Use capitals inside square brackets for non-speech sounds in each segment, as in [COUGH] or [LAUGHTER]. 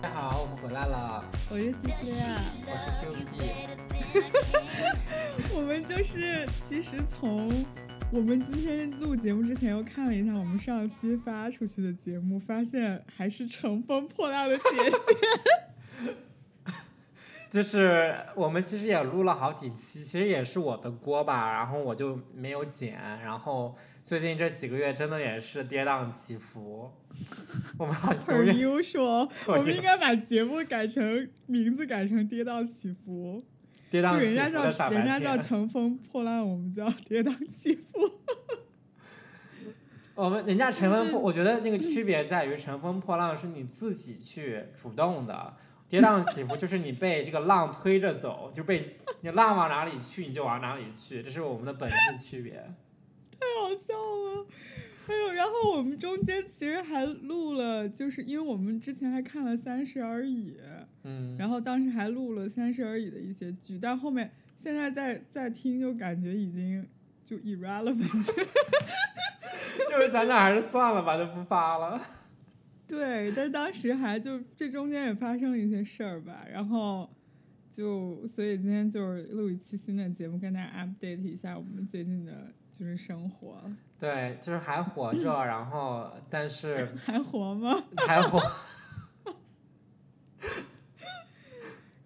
大家好，我们回来了，我是西西啊，我是 QP。[LAUGHS] 我们就是其实从我们今天录节目之前又看了一下我们上期发出去的节目，发现还是乘风破浪的姐姐。[LAUGHS] [LAUGHS] 就是我们其实也录了好几期，其实也是我的锅吧，然后我就没有剪，然后最近这几个月真的也是跌宕起伏。我们好 Per usual，我们应该把节目改成名字改成“跌宕起伏”，就跌宕起人家叫伏的傻白人家叫。乘风破浪，我们叫跌宕起伏。我们人家乘风破，我觉得那个区别在于乘风破浪是你自己去主动的，跌宕起伏就是你被这个浪推着走，就被你浪往哪里去你就往哪里去，这是我们的本质区别。[LAUGHS] 太好笑了。还有，然后我们中间其实还录了，就是因为我们之前还看了《三十而已》，嗯，然后当时还录了《三十而已》的一些剧，但后面现在再再听就感觉已经就 irrelevant。[LAUGHS] 就是想想还是算了吧，就不发了。[LAUGHS] 对，但当时还就这中间也发生了一些事儿吧，然后就所以今天就是录一期新的节目，跟大家 update 一下我们最近的就是生活，对，就是还活着，然后但是 [LAUGHS] 还活吗？还活，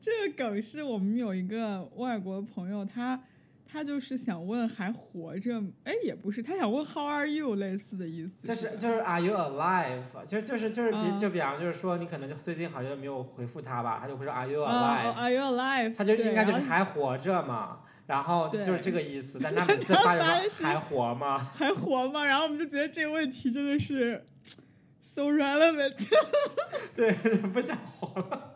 这个梗是我们有一个外国朋友，他他就是想问还活着，哎，也不是，他想问 How are you 类似的意思，就是就是 Are you alive？就就是就是比嗯就比方就是说你可能就最近好像没有回复他吧，他就会说 Are you 哦 alive？Are you alive？他就应该就是还活着嘛，然后就就是这个意思，但 [LAUGHS] 他每次他发就还活吗？还活吗？然后我们就觉得这个问题真的是 so relevant。[LAUGHS] 对，不想活了。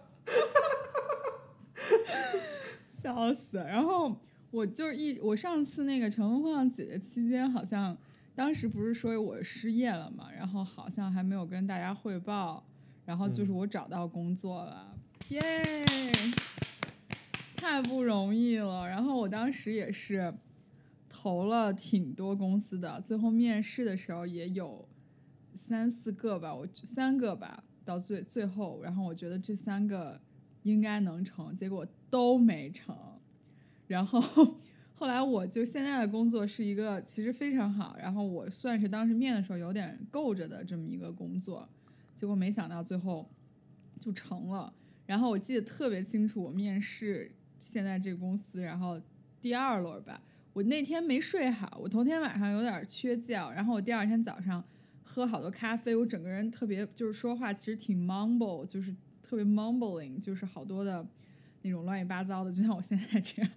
笑死！然后我就是一，我上次那个《乘风破浪姐姐》期间，好像当时不是说我失业了嘛，然后好像还没有跟大家汇报，然后就是我找到工作了，耶、太不容易了。然后我当时也是投了挺多公司的，最后面试的时候也有三四个吧，我三个吧，到最最后，然后我觉得这三个应该能成，结果都没成。然后后来我就现在的工作是一个其实非常好，然后我算是当时面的时候有点够着的这么一个工作，结果没想到最后就成了。然后我记得特别清楚，我面试现在这个公司，然后第二轮吧，我那天没睡好，我头天晚上有点缺觉，然后我第二天早上喝好多咖啡，我整个人特别就是说话其实挺 mumble，就是特别 mumbling，就是好多的那种乱七八糟的，就像我现在这样。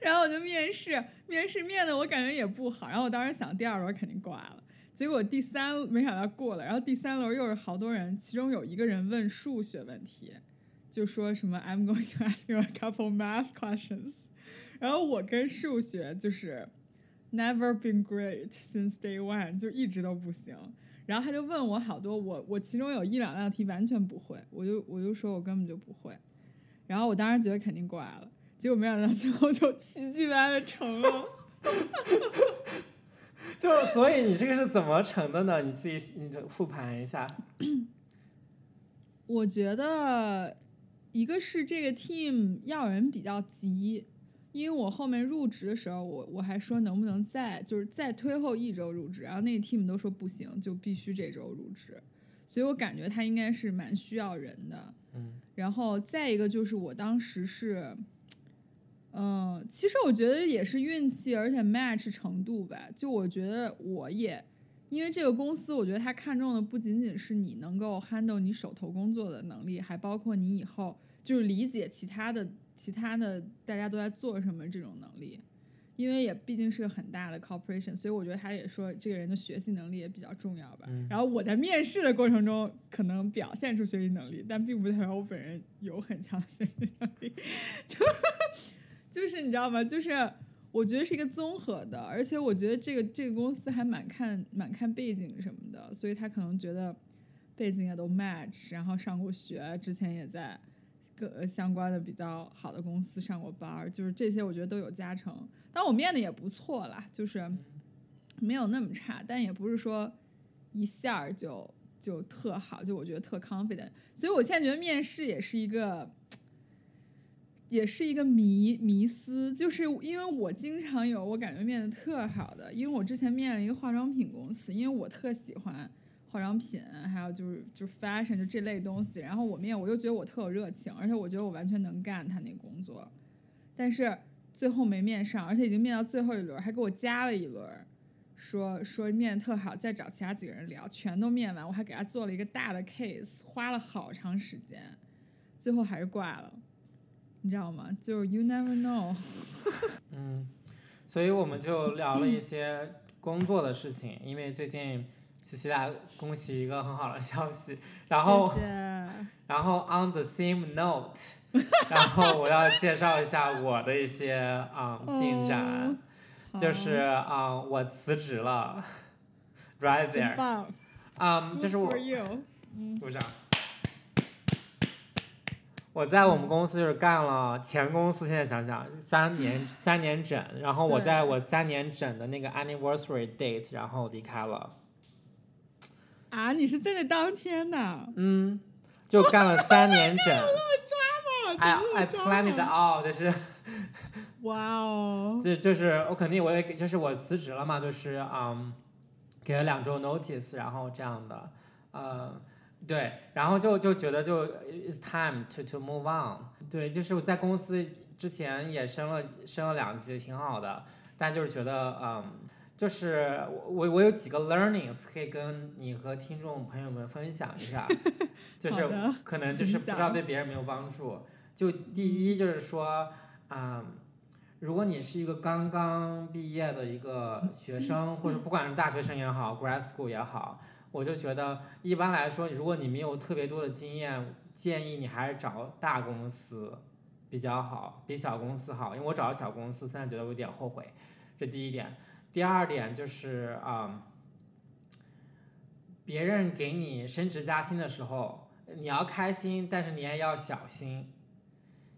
然后我就面试，面试面的我感觉也不好，然后我当时想第二轮肯定挂了，结果第三没想到过了，然后第三轮又是好多人，其中有一个人问数学问题，就说什么 I'm going to ask you a couple math questions，[LAUGHS] 然后我跟数学就是 never been great since day one，就一直都不行。然后他就问我好多，我我其中有一两道题完全不会，我就我就说我根本就不会。然后我当时觉得肯定过来了，结果没想到最后就奇迹般的成了。[LAUGHS] 就所以你这个是怎么成的呢？你自己你就复盘一下。我觉得一个是这个 team 要人比较急，因为我后面入职的时候，我我还说能不能再就是再推后一周入职，然后那个 team 都说不行，就必须这周入职，所以我感觉他应该是蛮需要人的。嗯，然后再一个就是我当时是，嗯、其实我觉得也是运气，而且 match 程度吧。就我觉得我也，因为这个公司，我觉得他看重的不仅仅是你能够 handle 你手头工作的能力，还包括你以后就是理解其他的、其他的大家都在做什么这种能力。因为也毕竟是个很大的 corporation，所以我觉得他也说这个人的学习能力也比较重要吧。嗯然后我在面试的过程中可能表现出学习能力，但并不代表我本人有很强的学习能力，[LAUGHS] 就就是你知道吗？就是我觉得是一个综合的，而且我觉得这个这个公司还蛮看蛮看背景什么的，所以他可能觉得背景也都 match，然后上过学，之前也在各相关的比较好的公司上过班，就是这些我觉得都有加成。但我面的也不错啦，就是没有那么差，但也不是说一下就就特好，就我觉得特 confident。所以我现在觉得面试也是一个。也是一个迷迷思，就是因为我经常有我感觉面的特好的，因为我之前面了一个化妆品公司，因为我特喜欢化妆品，还有就是就是 fashion 就这类东西，然后我面我又觉得我特有热情，而且我觉得我完全能干他那工作，但是最后没面上，而且已经面到最后一轮，还给我加了一轮，说说面特好，再找其他几个人聊，全都面完，我还给他做了一个大的 case，花了好长时间，最后还是挂了。你知道吗？就是 you never know。[LAUGHS] 嗯，所以我们就聊了一些工作的事情，因为最近西西来恭喜一个很好的消息，然后谢谢然后 on the same note，[LAUGHS] 然后我要介绍一下我的一些啊、进展，哦。就是啊、我辞职了，right there，棒。啊、就是我。鼓掌。我在我们公司就是干了前公司，现在想想三年三年整，然后我在我三年整的那个 anniversary date，然后离开了，啊，你是在那当天的？嗯，就干了三年整。[LAUGHS] I planned it 抓 out，就是哇哦！[LAUGHS] 就就是我肯定我也给就是我辞职了嘛，就是嗯，给了两周 notice，然后这样的，呃，对，然后就就觉得就 it's time to to move on，对，就是我在公司之前也升了升了两级，挺好的，但就是觉得嗯。就是我我我有几个 learnings 可以跟你和听众朋友们分享一下，[LAUGHS] 就是可能就是不知道对别人没有帮助。就第一就是说，啊、如果你是一个刚刚毕业的一个学生，或者不管是大学生也好，grad school 也好，我就觉得一般来说，如果你没有特别多的经验，建议你还是找大公司比较好，比小公司好。因为我找了小公司，现在觉得我有点后悔，这第一点。第二点就是啊、别人给你升职加薪的时候，你要开心，但是你也要小心。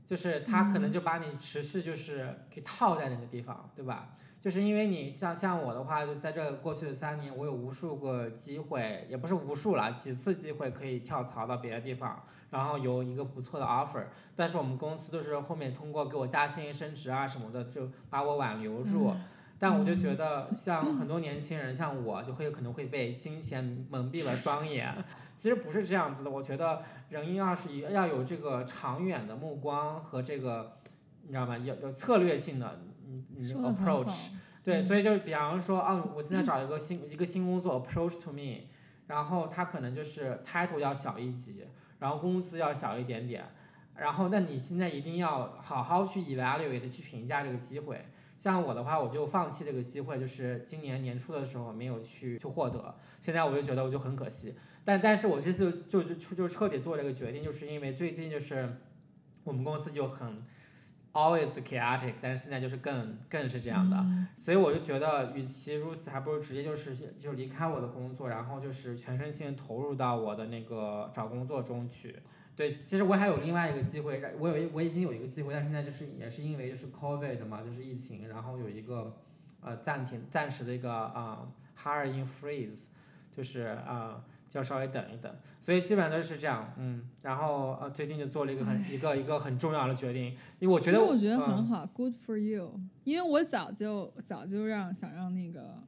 就是他可能就把你持续就是给套在那个地方，对吧？就是因为你像像我的话，就在这过去的三年，我有无数个机会，也不是无数了，几次机会可以跳槽到别的地方，然后有一个不错的 offer。但是我们公司都是后面通过给我加薪、升职啊什么的，就把我挽留住。但我就觉得，像很多年轻人，像我，就会可能会被金钱蒙蔽了双眼。其实不是这样子的，我觉得人要是要有这个长远的目光和这个，你知道吗？有有策略性的，你你说得很 approach。好对，嗯所以就比方说，哦，我现在找一个新一个新工作，approach to me，然后他可能就是 title 要小一级，然后工资要小一点点，然后那你现在一定要好好去 evaluate 去评价这个机会。像我的话，我就放弃这个机会，就是今年年初的时候没有去去获得，现在我就觉得我就很可惜。但但是我这次就就就就彻底做这个决定，就是因为最近就是我们公司就很 always chaotic，但是现在就是更更是这样的。嗯所以我就觉得，与其如此，还不如直接就是就离开我的工作，然后就是全身心投入到我的那个找工作中去。对，其实我还有另外一个机会，我有我已经有一个机会，但现在就是也是因为就是 COVID 嘛，就是疫情，然后有一个呃暂停暂时的一个啊、hiring freeze，就是啊、就要稍微等一等，所以基本上都是这样，嗯，然后呃最近就做了一个很一个一个很重要的决定，因为我觉得我觉得很。嗯好、g o o d for you。因为我早就早就让想让那个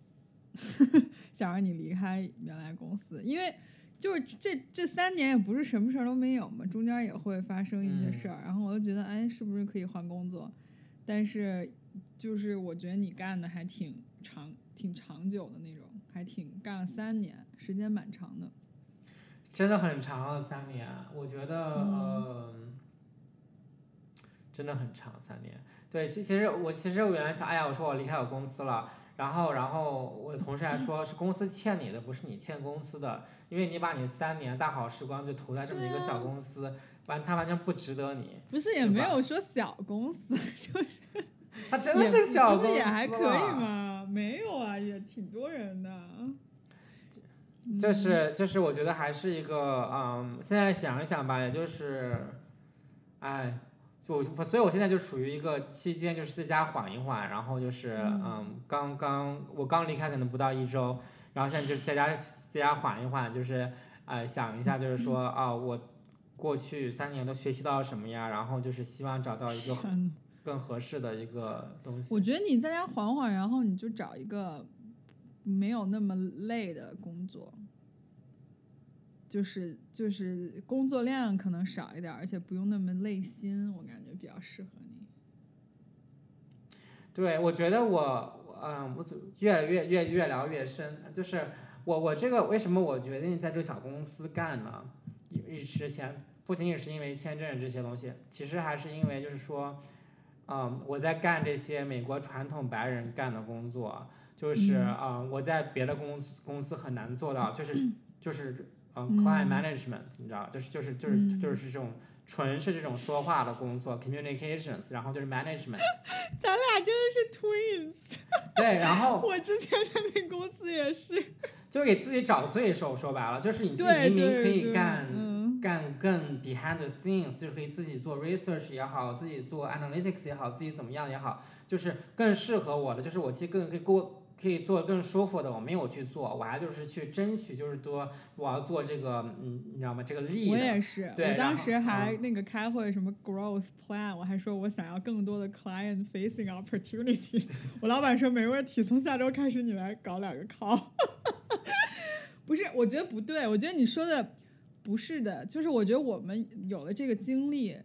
[LAUGHS] 想让你离开原来公司，因为就是这这三年也不是什么事儿都没有嘛，中间也会发生一些嗯事儿，然后我就觉得哎，是不是可以换工作？但是就是我觉得你干的还挺长、挺长久的那种，还挺干了三年，时间蛮长的。真的很长了三年，我觉得嗯呃，真的很长三年。对，其其实我其实我原来想，哎呀，我说我离开我公司了，然后然后我的同事还说是公司欠你的，不是你欠公司的，因为你把你三年大好时光就投在这么一个小公司，完他完全不值得你。不是也没有说小公司，[LAUGHS] 就是他真的是小公司不是也还可以了？吗？没有啊，也挺多人的。就是就是我觉得还是一个嗯，现在想一想吧，也就是，哎，就所以我现在就处于一个期间，就是在家缓一缓，然后就是嗯，刚刚我刚离开可能不到一周，然后现在就在家在家缓一缓，就是呃想一下，就是说啊，我过去三年都学习到了什么呀，然后就是希望找到一个更合适的一个东西。我觉得你在家缓缓，然后你就找一个没有那么累的工作，就是就是工作量可能少一点儿，而且不用那么累心，我感觉比较适合你。对，我觉得我，我嗯，我就越来越越越聊越深，就是我我这个为什么我决定在这个小公司干呢？一之前不仅仅是因为签证这些东西，其实还是因为就是说，嗯，我在干这些美国传统白人干的工作，就是嗯嗯，我在别的公司公司很难做到，就是就是嗯，client management，你知道，就是就是就是嗯就是这种纯是这种说话的工作，communications，然后就是 management。[LAUGHS] 咱俩真的是 twins，[LAUGHS] 对，然后 [LAUGHS] 我之前在那公司也是。就给自己找罪受，说白了，就是你自己对明明可以干嗯，干更 behind the scenes，就是可以自己做 research 也好，自己做 analytics 也好，自己怎么样也好，就是更适合我的，就是我其实更可以过可以做更舒服的，我没有去做，我还就是去争取，就是多我要做这个，嗯，你知道吗？这个利我，也是，我当时还嗯那个开会什么 growth plan，我还说我想要更多的 client facing opportunities。[LAUGHS] 我老板说没问题，从下周开始你来搞两个 call。[LAUGHS] 不是，我觉得不对，我觉得你说的不是的，就是我觉得我们有了这个经历，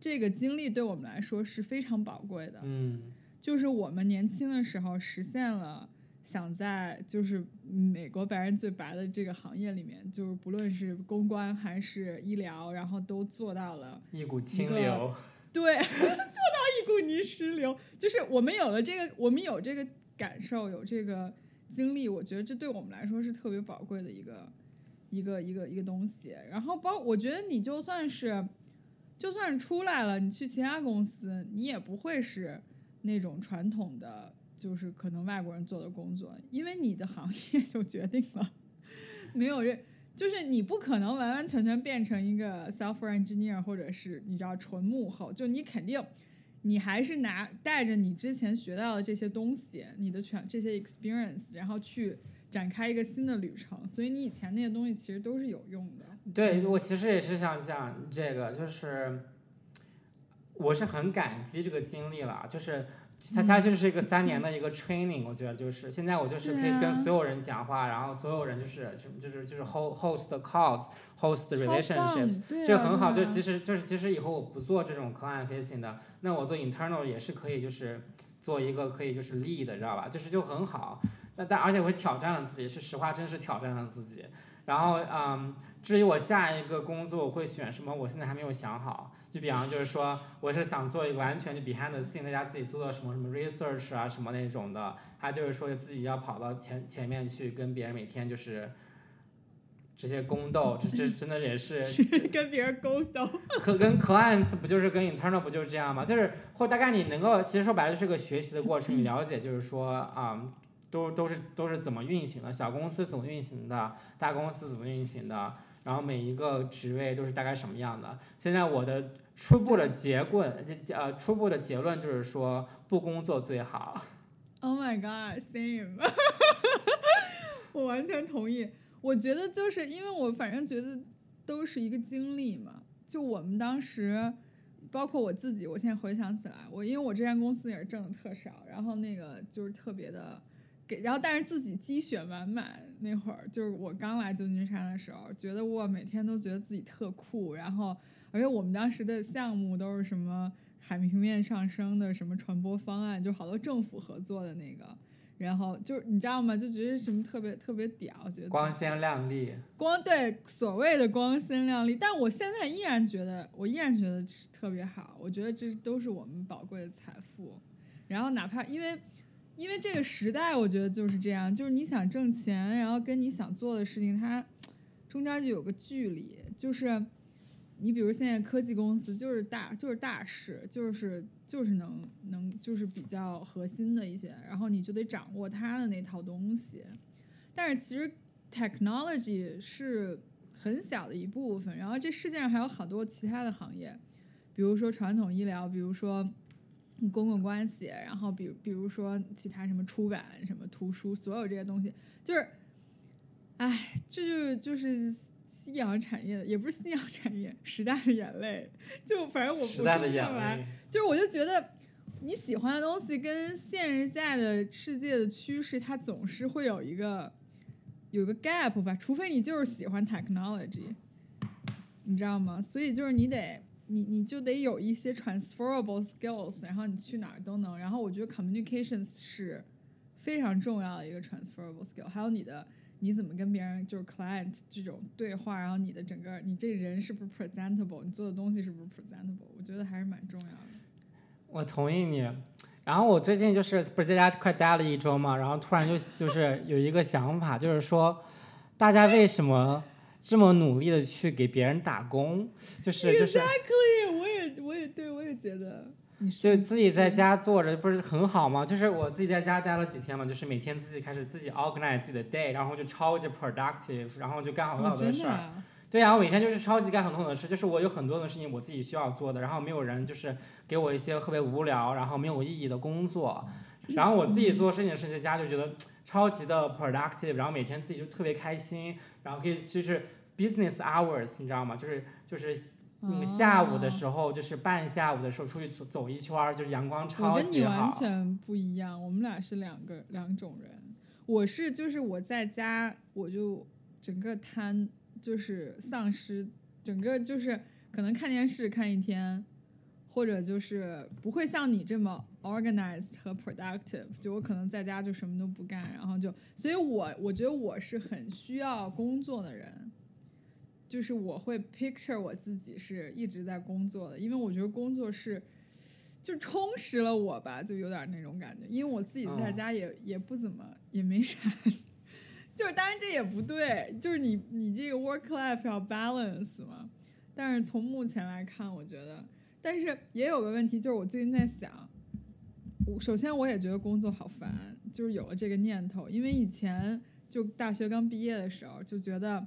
这个经历对我们来说是非常宝贵的。嗯，就是我们年轻的时候实现了想在就是美国白人最白的这个行业里面，就是不论是公关还是医疗，然后都做到了。一股清流，对，[LAUGHS] 做到一股泥石流，就是我们有了这个，我们有这个感受，有这个经历，我觉得这对我们来说是特别宝贵的一个一个一个一个东西。然后包，我觉得你就算是就算是出来了，你去其他公司，你也不会是那种传统的，就是可能外国人做的工作，因为你的行业就决定了，[LAUGHS] 没有人。就是你不可能完完全全变成一个 software engineer，或者是你知道纯幕后，就你肯定，你还是拿带着你之前学到的这些东西，你的全这些 experience，然后去展开一个新的旅程。所以你以前那些东西其实都是有用的。对我其实也是想讲这个，就是我是很感激这个经历了，就是它它就是一个三年的一个 training，我觉得就是现在我就是可以跟所有人讲话，然后所有人就是就是就是 host host calls，host relationships，这很好。就其实就是其实以后我不做这种 client facing 的，那我做 internal 也是可以，就是做一个可以就是 lead 的，知道吧？就是就很好。但但而且我挑战了自己，是实话，真是挑战了自己。然后嗯，至于我下一个工作我会选什么，我现在还没有想好。就比方就是说，我是想做一个完全就 behind the scene，大家自己做做什么什么 research 啊什么那种的，还就是说自己要跑到前前面去跟别人每天就是这些宫斗，这这 [LAUGHS] 真的也是跟别人宫斗。可跟 clients 不就是跟 internal 不就是这样吗？就是或大概你能够，其实说白了就是个学习的过程，你 [LAUGHS] 了解就是说啊、都都是都是怎么运行的，小公司怎么运行的，大公司怎么运行的，然后每一个职位都是大概什么样的。现在我的初步的结论，这呃初步的结论就是说不工作最好。Oh my god, same。[LAUGHS] 我完全同意。我觉得就是因为我反正觉得都是一个经历嘛。就我们当时，包括我自己，我现在回想起来，我因为我这家公司也是挣的特少，然后那个就是特别的给，然后但是自己积雪满满。那会儿就是我刚来旧金山的时候，觉得我每天都觉得自己特酷，然后而且我们当时的项目都是什么海平面上升的什么传播方案，就好多政府合作的那个，然后就是你知道吗？就觉得什么特别特别屌，觉得光鲜亮丽，光对所谓的光鲜亮丽，但我现在依然觉得，我依然觉得是特别好。我觉得这都是我们宝贵的财富。然后哪怕因为因为这个时代，我觉得就是这样，就是你想挣钱，然后跟你想做的事情，它中间就有个距离。就是你比如现在科技公司，就是大就是大事，就是就是能能就是比较核心的一些，然后你就得掌握它的那套东西。但是其实 technology 是很小的一部分，然后这世界上还有好多其他的行业，比如说传统医疗，比如说公共关系，然后比比如说其他什么出版、什么图书，所有这些东西，就是，哎，这就就是夕阳产业，也不是夕阳产业，时代的眼泪，就反正我时代的眼我说不上来泪。就是我就觉得你喜欢的东西跟现实在的世界的趋势，它总是会有一个有个 gap 吧，除非你就是喜欢 technology，你知道吗？所以就是你得你你就得有一些 transferable skills，然后你去哪儿都能。然后我觉得 communications 是非常重要的一个 transferable skill，还有你的。你怎么跟别人就是 client 这种对话，然后你的整个你这人是不是 presentable，你做的东西是不是 presentable，我觉得还是蛮重要的。我同意你。然后我最近就是不是在家快待了一周嘛，然后突然就就是有一个想法，就是说，大家为什么这么努力的去给别人打工？就是就是。Exactly，我也我也对我也觉得，就自己在家坐着不是很好吗？就是我自己在家待了几天嘛，就是每天自己开始自己 organize 自己的 day，然后就超级 productive，然后就干好多哦好多事儿。对呀、我每天就是超级干很多很多事，就是我有很多的事情我自己需要做的，然后没有人就是给我一些特别无聊，然后没有意义的工作，然后我自己做事情的时候在家就觉得超级的 productive，然后每天自己就特别开心，然后可以就是 business hours，你知道吗？就是就是那个下午的时候，就是半下午的时候出去走走一圈儿，就是阳光我超跟你完。全不一样，我们俩是两个两种人。我是就是我在家我就整个瘫，就是丧失，整个就是可能看电视看一天，或者就是不会像你这么 organized 和 productive。就我可能在家就什么都不干，然后就，所以我我觉得我是很需要工作的人。就是我会 picture 我自己是一直在工作的，因为我觉得工作是就充实了我吧，就有点那种感觉。因为我自己在嗯家也、也不怎么也没啥，[LAUGHS] 就是当然这也不对，就是你你这个 work life 要 balance 嘛。但是从目前来看，我觉得，但是也有个问题，就是我最近在想，我首先我也觉得工作好烦，就是有了这个念头，因为以前就大学刚毕业的时候就觉得。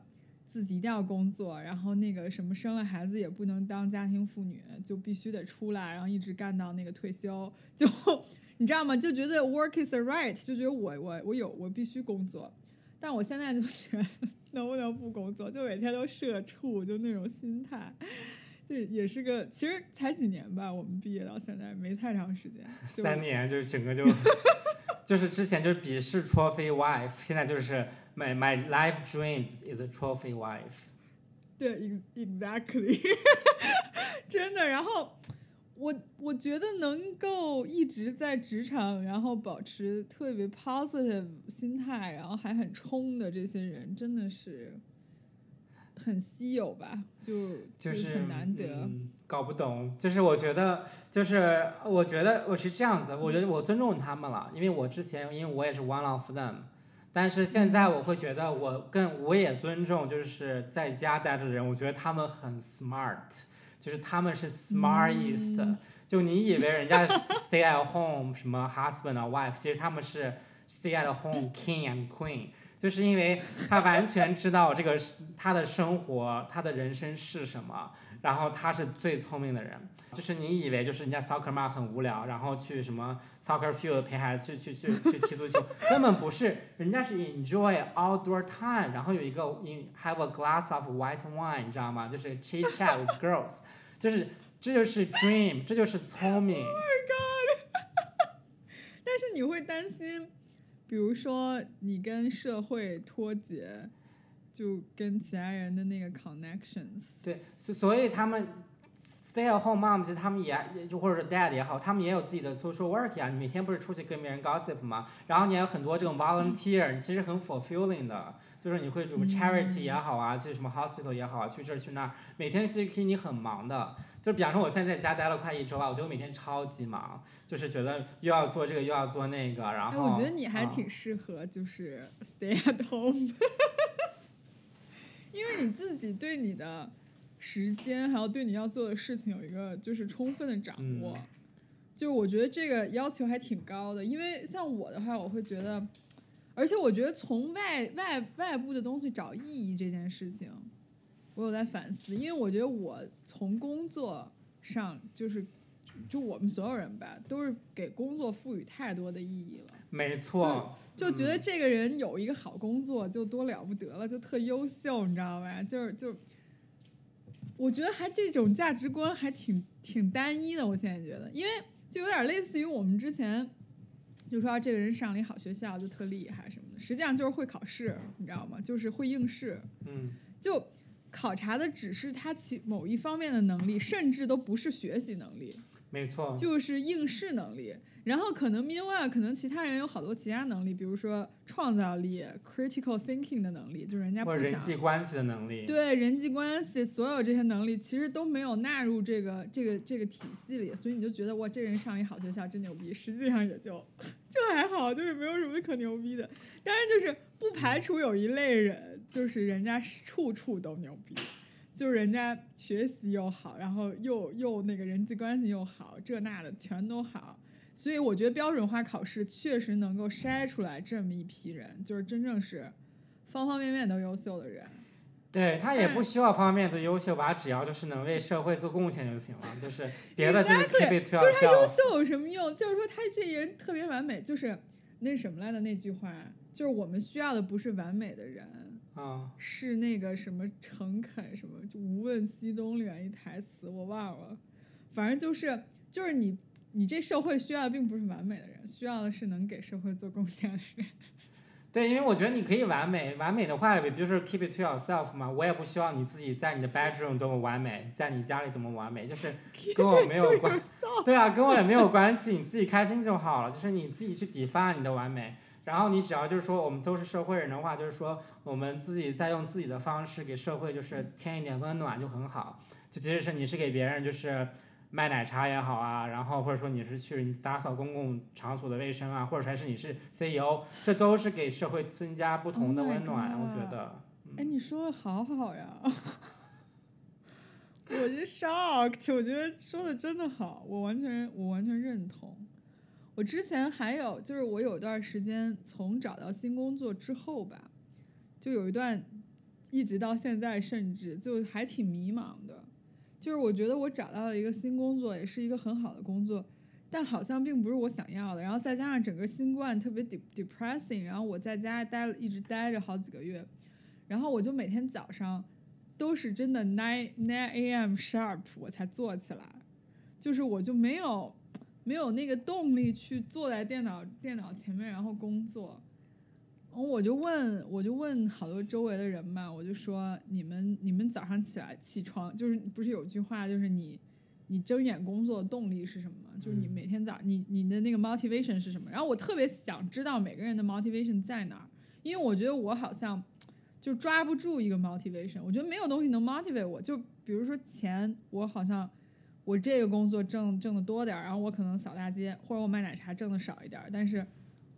自己一定要工作，然后那个什么生了孩子也不能当家庭妇女，就必须得出来，然后一直干到那个退休。就你知道吗？就觉得 work is a right，就觉得我我我有我必须工作。但我现在就觉得 [LAUGHS] 能不能不工作，就每天都社畜，就那种心态。这也是个，其实才几年吧，我们毕业到现在没太长时间。三年就是整个就 [LAUGHS] 就是之前就是鄙视 trophy wife，现在就是 my my life dreams is a trophy wife。对，ex-，exactly，[LAUGHS] 真的。然后我我觉得能够一直在职场，然后保持特别 positive 心态，然后还很冲的这些人，真的是很稀有吧？就就是很难得。嗯，搞不懂。就是我觉得，就是我觉得我是这样子，我觉得我尊重他们了，因为我之前因为我也是 one of them，但是现在我会觉得我更我也尊重就是在家待着的人，我觉得他们很 smart，就是他们是 smartest，、嗯就你以为人家 stay at home 什么 husband 啊 wife，其实他们是 stay at home king and queen。就是因为他完全知道这个他的生活，他的人生是什么，然后他是最聪明的人。就是你以为就是人家 soccer mom 很无聊，然后去什么 soccer field 陪孩子去去去去踢足球，根本不是，人家是 enjoy outdoor time，然后有一个 in have a glass of white wine，你知道吗？就是 chit chat with girls，[LAUGHS] 就是这就是 dream，这就是聪明。Oh my god！[LAUGHS] 但是你会担心，比如说你跟社会脱节，就跟其他人的那个 connections。对，所所以他们 stay at home mom，其实他们也就或者是 dad 也好，他们也有自己的 social work 呀。你每天不是出去跟别人 gossip 吗？然后你还有很多这种 volunteer，你其实很 fulfilling 的，就是你会什么 charity 也好啊，去什么 hospital 也好啊，去这儿去那儿，每天其实你很忙的。就比方说我现在在家待了快一周啊，我觉得我每天超级忙，就是觉得又要做这个又要做那个，然哎，后。我觉得你还嗯挺适合就是 [LAUGHS] stay at home，[LAUGHS] 因为你自己对你的时间还有对你要做的事情有一个就是充分的掌握。嗯就我觉得这个要求还挺高的，因为像我的话，我会觉得而且我觉得从外外外部的东西找意义这件事情，我有在反思，因为我觉得我从工作上就是。就我们所有人吧，都是给工作赋予太多的意义了。没错，就觉得这个人有一个好工作就多了不得了，就特优秀，你知道吧？就是就，我觉得还这种价值观还挺挺单一的。我现在觉得，因为就有点类似于我们之前就说这个人上了一好学校就特厉害什么的，实际上就是会考试，你知道吗？就是会应试。嗯，就考察的只是他其某一方面的能力，甚至都不是学习能力。没错，就是应试能力，然后可能 meanwhile 可能其他人有好多其他能力，比如说创造力、critical thinking 的能力，就是人家不或者人想际关系的能力。对人际关系所有这些能力其实都没有纳入这个这个这个体系里，所以你就觉得哇，这人上一好学校真牛逼，实际上也就就还好，就是没有什么可牛逼的。当然就是不排除有一类人，就是人家处处都牛逼。就是人家学习又好，然后又又那个人际关系又好，这那的全都好，所以我觉得标准化考试确实能够筛出来这么一批人，就是真正是方方面面都优秀的人。对他也不需要方方面面都优秀吧，只要就是能为社会做贡献就行了，就是 [LAUGHS] 别的就是 keep it to 就是他优。秀有什么用？就是说他这人特别完美，就是那什么来的那句话，就是我们需要的不是完美的人。啊，是那个什么诚恳什么，就无问西东里面一台词我忘了，反正就是就是你你这社会需要的并不是完美的人，需要的是能给社会做贡献的人。[LAUGHS] 对，因为我觉得你可以完美，完美的话，也就是 keep it to yourself 嘛。我也不希望你自己在你的 bedroom 多么完美，在你家里多么完美，就是 [LAUGHS] 跟我没有关。对啊，跟我也没有关系，你自己开心就好了。就是你自己去 define 你的完美，然后你只要就是说，我们都是社会人的话，就是说我们自己在用自己的方式给社会就是添一点温暖就很好。就即使是你是给别人就是卖奶茶也好啊，然后或者说你是去打扫公共场所的卫生啊，或者还是你是 CEO，这都是给社会增加不同的温暖。我觉得，哎，你说的好好呀，[LAUGHS] 我是 shocked，我觉得说的真的好，我完全我完全认同。我之前还有就是我有一段时间从找到新工作之后吧，就有一段一直到现在，甚至就还挺迷茫的。就是我觉得我找到了一个新工作，也是一个很好的工作，但好像并不是我想要的。然后再加上整个新冠特别 de depressing，然后我在家待了一直待着好几个月，然后我就每天早上都是真的 nine nine a.m. sharp 我才坐起来，就是我就没有没有那个动力去坐在电脑电脑前面然后工作。我就问，我就问好多周围的人嘛，我就说你们你们早上起来起床，就是不是有句话，就是你你睁眼工作的动力是什么吗？就是你嗯每天早你你的那个 motivation 是什么？然后我特别想知道每个人的 motivation 在哪儿，因为我觉得我好像就抓不住一个 motivation，我觉得没有东西能 motivate 我。就比如说钱，我好像我这个工作挣挣的多点儿，然后我可能扫大街或者我卖奶茶挣的少一点儿，但是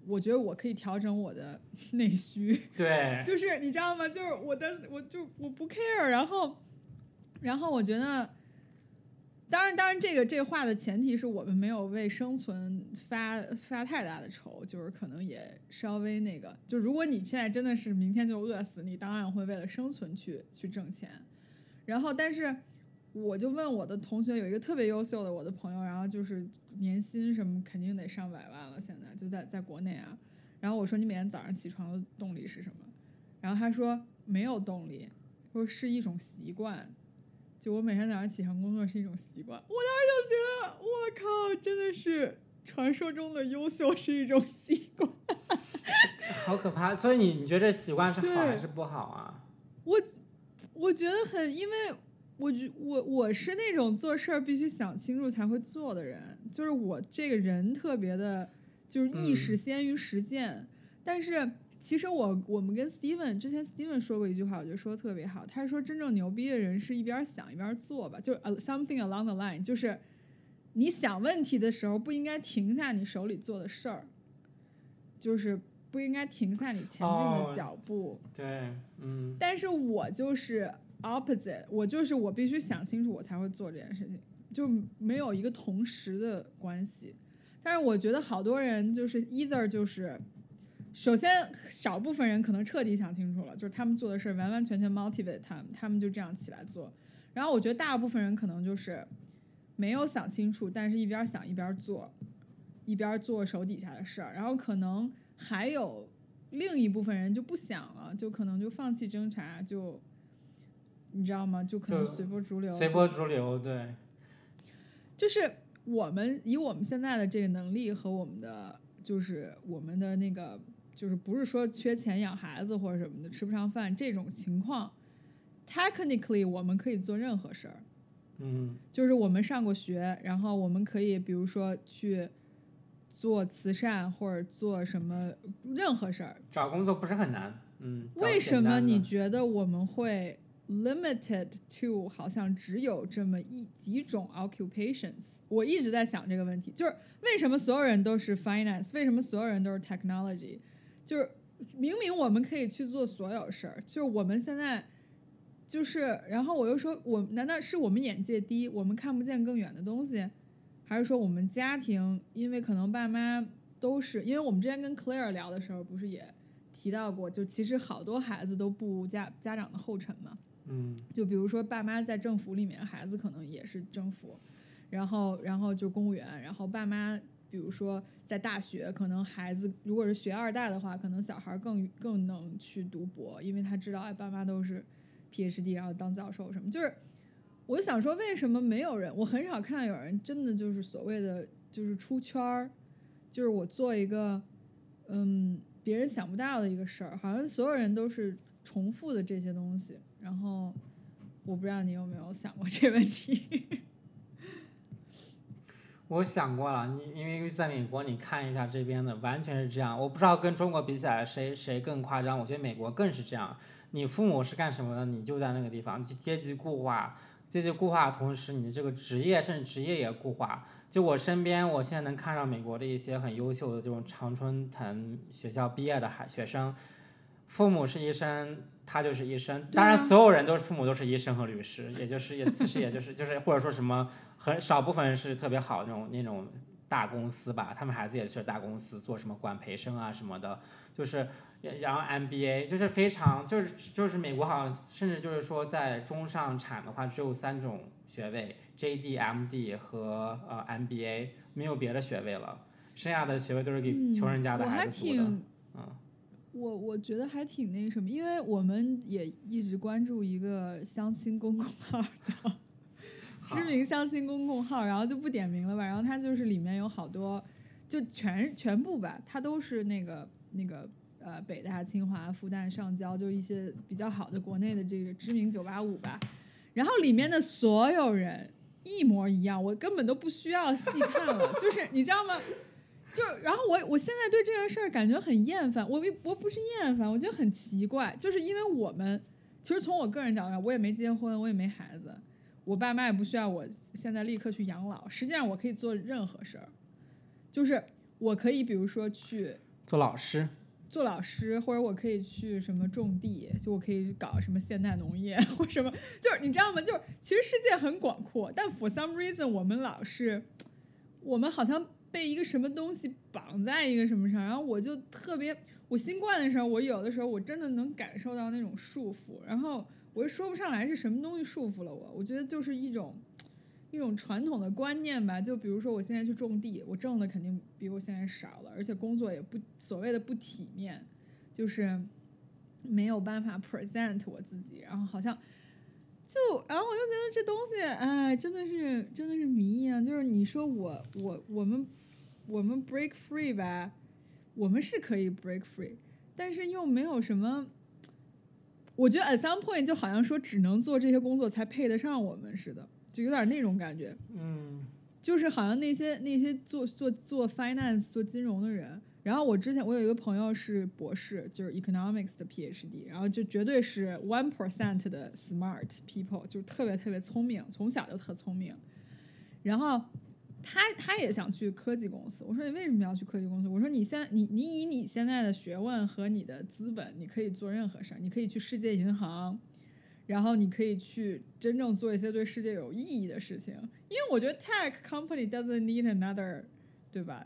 我觉得我可以调整我的 [LAUGHS] 内需。对，就是你知道吗？就是我的，我就我不 care，然后，然后我觉得，当然，当然，这个这个话的前提是我们没有为生存发发太大的愁，就是可能也稍微那个，就如果你现在真的是明天就饿死，你当然会为了生存去去挣钱，然后，但是。我就问我的同学，有一个特别优秀的我的朋友，然后就是年薪什么肯定得上百万了，现在就在在国内啊。然后我说你每天早上起床的动力是什么？然后他说没有动力，说是一种习惯。就我每天早上起床工作是一种习惯。我当时就觉得，我靠，真的是传说中的优秀是一种习惯。[LAUGHS] 好可怕。所以你你觉得这习惯是好还是不好啊？我我觉得很，因为我觉我我是那种做事儿必须想清楚才会做的人，就是我这个人特别的，就是意识嗯先于实践。但是其实我我们跟 Steven 之前 Steven 说过一句话，我觉得说的特别好。他说真正牛逼的人是一边想一边做吧，就是 uh, something along the line，就是你想问题的时候不应该停下你手里做的事儿，就是不应该停下你前进哦的脚步。对，嗯，但是我就是 opposite，我就是我必须想清楚我才会做这件事情，就没有一个同时的关系。但是我觉得好多人就是 either 就是首先少部分人可能彻底想清楚了，就是他们做的事儿完完全全 motivate 他们，他们就这样起来做。然后我觉得大部分人可能就是没有想清楚，但是一边想一边做，一边做手底下的事儿。然后可能还有另一部分人就不想了，就可能就放弃侦查，就你知道吗？就可能随波逐流，随波逐流，对，就是我们以我们现在的这个能力和我们的，就是我们的那个，就是不是说缺钱养孩子或者什么的吃不上饭这种情况，technically 我们可以做任何事儿，嗯，就是我们上过学，然后我们可以比如说去做慈善或者做什么任何事儿。找工作不是很难，嗯。为什么你觉得我们会 limited to 好像只有这么一几种 occupations？我一直在想这个问题，就是为什么所有人都是 finance？为什么所有人都是 technology？就是明明我们可以去做所有事儿，就是我们现在就是，然后我又说，我难道是我们眼界低，我们看不见更远的东西，还是说我们家庭因为可能爸妈都是，因为我们之前跟 Claire 聊的时候，不是也提到过，就其实好多孩子都步家家长的后尘嘛。嗯，就比如说爸妈在政府里面，孩子可能也是政府，然后然后就公务员，然后爸妈比如说在大学，可能孩子如果是学二代的话，可能小孩更更能去读博，因为他知道哎爸妈都是 PhD，然后当教授什么，就是我想说为什么没有人，我很少看到有人真的就是所谓的就是出圈儿，就是我做一个嗯别人想不到的一个事儿，好像所有人都是重复的这些东西。然后我不知道你有没有想过这问题。我想过了，你因为在美国，你看一下这边的，完全是这样。我不知道跟中国比起来谁谁更夸张，我觉得美国更是这样。你父母是干什么的，你就在那个地方，就阶级固化，阶级固化的同时，你的这个职业甚至职业也固化。就我身边，我现在能看到美国的一些很优秀的这种常春藤学校毕业的孩学生，父母是医生，他就是医生。当然，所有人都是父母都是医生和律师，也就是也其实也就是就是或者说什么很少部分是特别好那种那种大公司吧，他们孩子也去了大公司做什么管培生啊什么的，就是也然后 MBA 就是非常就是就是美国好像甚至就是说在中上产的话只有三种学位，JD、MD 和呃 MBA，没有别的学位了，剩下的学位都是给穷人家的孩子读的。嗯我我觉得还挺那个什么，因为我们也一直关注一个相亲公共号叫好 [LAUGHS] 知名相亲公共号，然后就不点名了吧。然后它就是里面有好多，就全全部吧，它都是那个那个呃北大、清华、复旦、上交，就一些比较好的国内的这个知名九八五吧。然后里面的所有人一模一样，我根本都不需要细看了，就是你知道吗？就，然后我我现在对这件事儿感觉很厌烦，我我不是厌烦，我觉得很奇怪，就是因为我们其实从我个人角度上，我也没结婚，我也没孩子，我爸妈也不需要我现在立刻去养老，实际上我可以做任何事儿，就是我可以比如说去做老师，做老师，或者我可以去什么种地，就我可以搞什么现代农业或什么，就是你知道吗？就是其实世界很广阔，但 for some reason 我们老是，我们好像被一个什么东西绑在一个什么上，然后我就特别，我新冠的时候，我有的时候我真的能感受到那种束缚，然后我又说不上来是什么东西束缚了我，我觉得就是一种。一种传统的观念吧，就比如说我现在去种地，我挣的肯定比我现在少了，而且工作也不所谓的不体面，就是没有办法 present 我自己，然后好像就，然后我就觉得这东西，哎，真的是真的是谜一样，就是你说我我我们我们 break free 吧，我们是可以 break free，但是又没有什么。我觉得 at some point 就好像说只能做这些工作才配得上我们似的，就有点那种感觉。嗯，就是好像那些那些做做做 finance 做金融的人，然后我之前我有一个朋友是博士，就是 economics 的 PhD，然后就绝对是 one percent 的 smart people，就是特别特别聪明，从小就特聪明。然后他他也想去科技公司，我说你为什么要去科技公司？我说你现你你以你现在的学问和你的资本，你可以做任何事儿，你可以去世界银行。然后你可以去真正做一些对世界有意义的事情，因为我觉得 tech company doesn't need another，对吧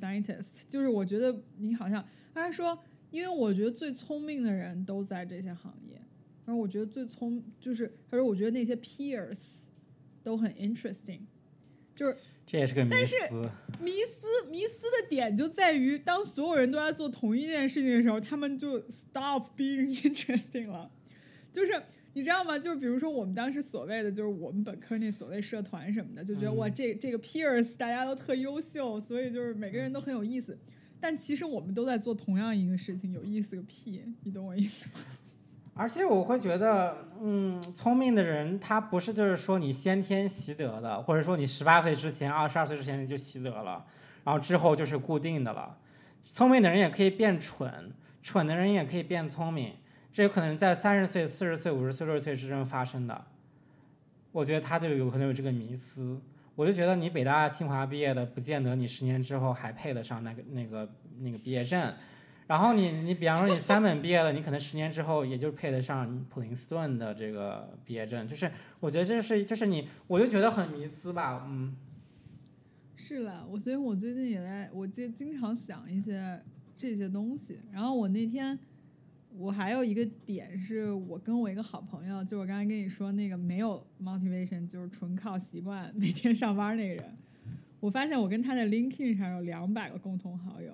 ？scientist，就是我觉得你好像他说，因为我觉得最聪明的人都在这些行业，他说我觉得最聪就是他说我觉得那些 peers 都很 interesting，就是这也是个迷思。迷思迷思的点就在于，当所有人都在做同一件事情的时候，他们就 stop being [LAUGHS] interesting 了。就是你知道吗？就是比如说我们当时所谓的，就是我们本科那所谓社团什么的，就觉得、嗯哇，这这个 peers 大家都特优秀，所以就是每个人都很有意思。但其实我们都在做同样一个事情，有意思个屁！你懂我意思吗？而且我会觉得，嗯，聪明的人他不是就是说你先天习得的，或者说你十八岁之前、二十二岁之前你就习得了，然后之后就是固定的了。聪明的人也可以变蠢，蠢的人也可以变聪明，这有可能在三十岁、四十岁、五十岁、六十岁之中发生的。我觉得他就有可能有这个迷思。我就觉得你北大、清华毕业的，不见得你十年之后还配得上那个那个那个毕业证。然后你你比方说你三本毕业了，你可能十年之后也就配得上普林斯顿的这个毕业证，就是我觉得这是就是你，我就觉得很迷思吧，嗯，是了，我所以，我最近也在，我就经常想一些这些东西。然后我那天，我还有一个点是我跟我一个好朋友，就我刚才跟你说那个没有 motivation，就是纯靠习惯每天上班那个人，我发现我跟他在 LinkedIn 上有两百个共同好友，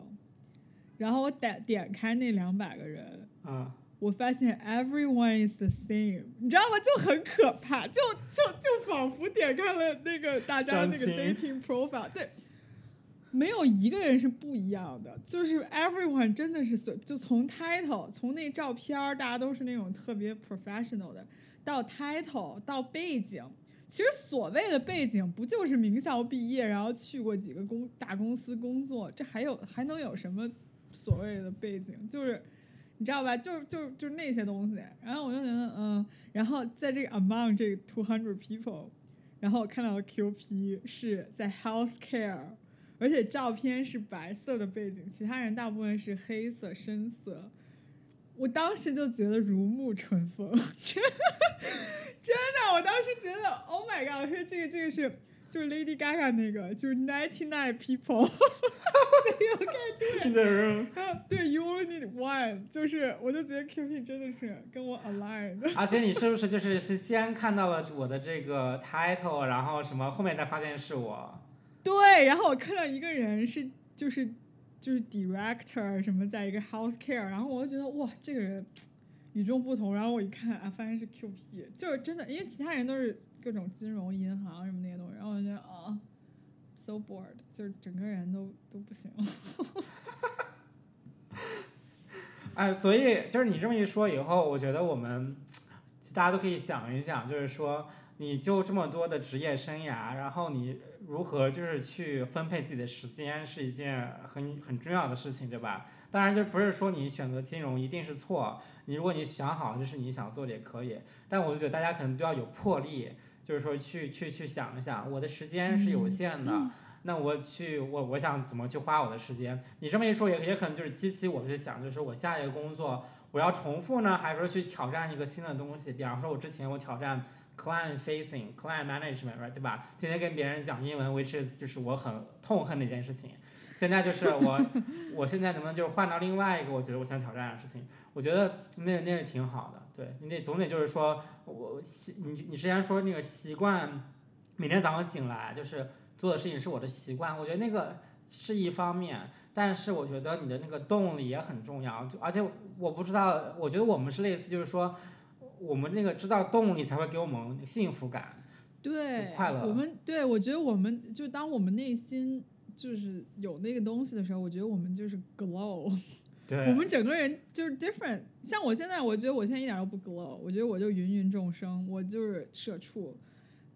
然后我点点开那两百个人，啊，我发现 everyone is the same，你知道吗？就很可怕，就就就仿佛点开了那个大家那个 dating profile，对，没有一个人是不一样的，就是 everyone 真的是随，就从 title，从那照片儿，大家都是那种特别 professional 的，到 title，到背景。其实所谓的背景，不就是名校毕业，然后去过几个公大公司工作，这还有还能有什么所谓的背景？就是你知道吧？就是就是就是那些东西。然后我就觉得，嗯，然后在这个 among 这 two hundred people，然后我看到了 QP 是在 healthcare，而且照片是白色的背景，其他人大部分是黑色、深色。我当时就觉得如沐春风，[LAUGHS] 真的，真的，我当时觉得，Oh my god！我说这个这个是就是 Lady Gaga 那个，就是 ninety nine people，没有看对。in the room。啊，对，You only need one，就是我就觉得 QP 真的是跟我 align 的。而且你是不是就是是先看到了我的这个 title，然后什么，后面才发现是我？对，然后我看到一个人是就是就是 director 什么，在一个 healthcare，然后我就觉得哇，这个人与众不同。然后我一看啊，发现是 QP，就是真的，因为其他人都是各种金融、银行什么那些东西，然后我就觉得啊，so bored，就是整个人都都不行了。[LAUGHS] 哎，所以就是你这么一说以后，我觉得我们大家都可以想一想，就是说，你就这么多的职业生涯，然后你如何就是去分配自己的时间，是一件很很重要的事情，对吧？当然，就不是说你选择金融一定是错，你如果你想好就是你想做的也可以，但我就觉得大家可能都要有魄力，就是说去去去想一想，我的时间是有限的。那我去，我我想怎么去花我的时间？你这么一说也，也可能就是激起我去想，就是我下一个工作我要重复呢，还是说去挑战一个新的东西？比方说，我之前我挑战 client facing、client management，right，对吧？天天跟别人讲英文，which is 就是我很痛恨的一件事情。现在就是 [LAUGHS] 我，我现在能不能就是换到另外一个我觉得我想挑战的事情？我觉得那那是挺好的，对你得总得就是说，我习你你之前说那个习惯，每天早上醒来就是。做的事情是我的习惯，我觉得那个是一方面，但是我觉得你的那个动力也很重要。就而且我不知道，我觉得我们是类似，就是说，我们那个知道动力才会给我们幸福感。对，快乐我们对我觉得我们就当我们内心就是有那个东西的时候，我觉得我们就是 glow，[LAUGHS] 对，我们整个人就是 different。像我现在，我觉得我现在一点都不 glow，我觉得我就芸芸众生，我就是社畜。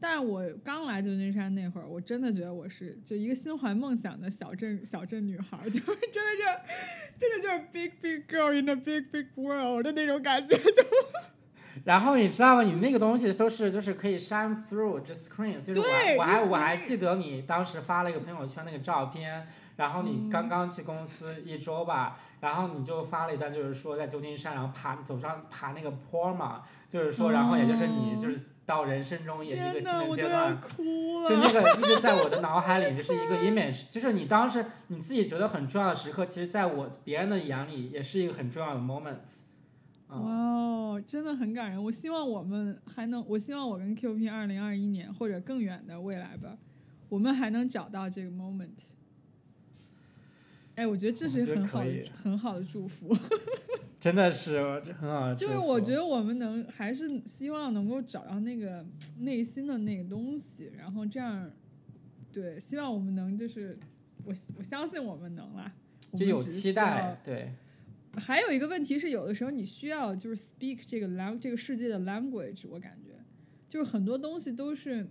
但是我刚来旧金山那会儿，我真的觉得我是就一个心怀梦想的小镇小镇女孩儿，就是真的就真的就是 [LAUGHS] big big girl in a big big world 的那种感觉，就然后你知道吗？你那个东西都是就是可以 shine through 这 screen，就是我还对我还我还记得你当时发了一个朋友圈那个照片，然后嗯你刚刚去公司一周吧，然后你就发了一段就是说在旧金山，然后爬走上爬那个坡嘛，就是说，然后也就是你哦就是到人生中也是一个新，的阶段。哭了。就那个一直在我的脑海里，[LAUGHS] 就是一个 image，就是你当时你自己觉得很重要的时刻，其实在我别人的眼里也是一个很重要的 moment。哇真的很感人。我希望我们还能，我希望我跟 Q P 二零二一年或者更远的未来吧，我们还能找到这个 moment。哎，我觉得这是很好的很好的祝福。[LAUGHS] 真的是这很好。就是我觉得我们能还是希望能够找到那个内心的那个东西，然后这样，对，希望我们能就是我我相信我们能啦，就有期待，对，还有一个问题是，有的时候你需要就是 speak 这个 lang 这个世界的 language，我感觉就是很多东西都是，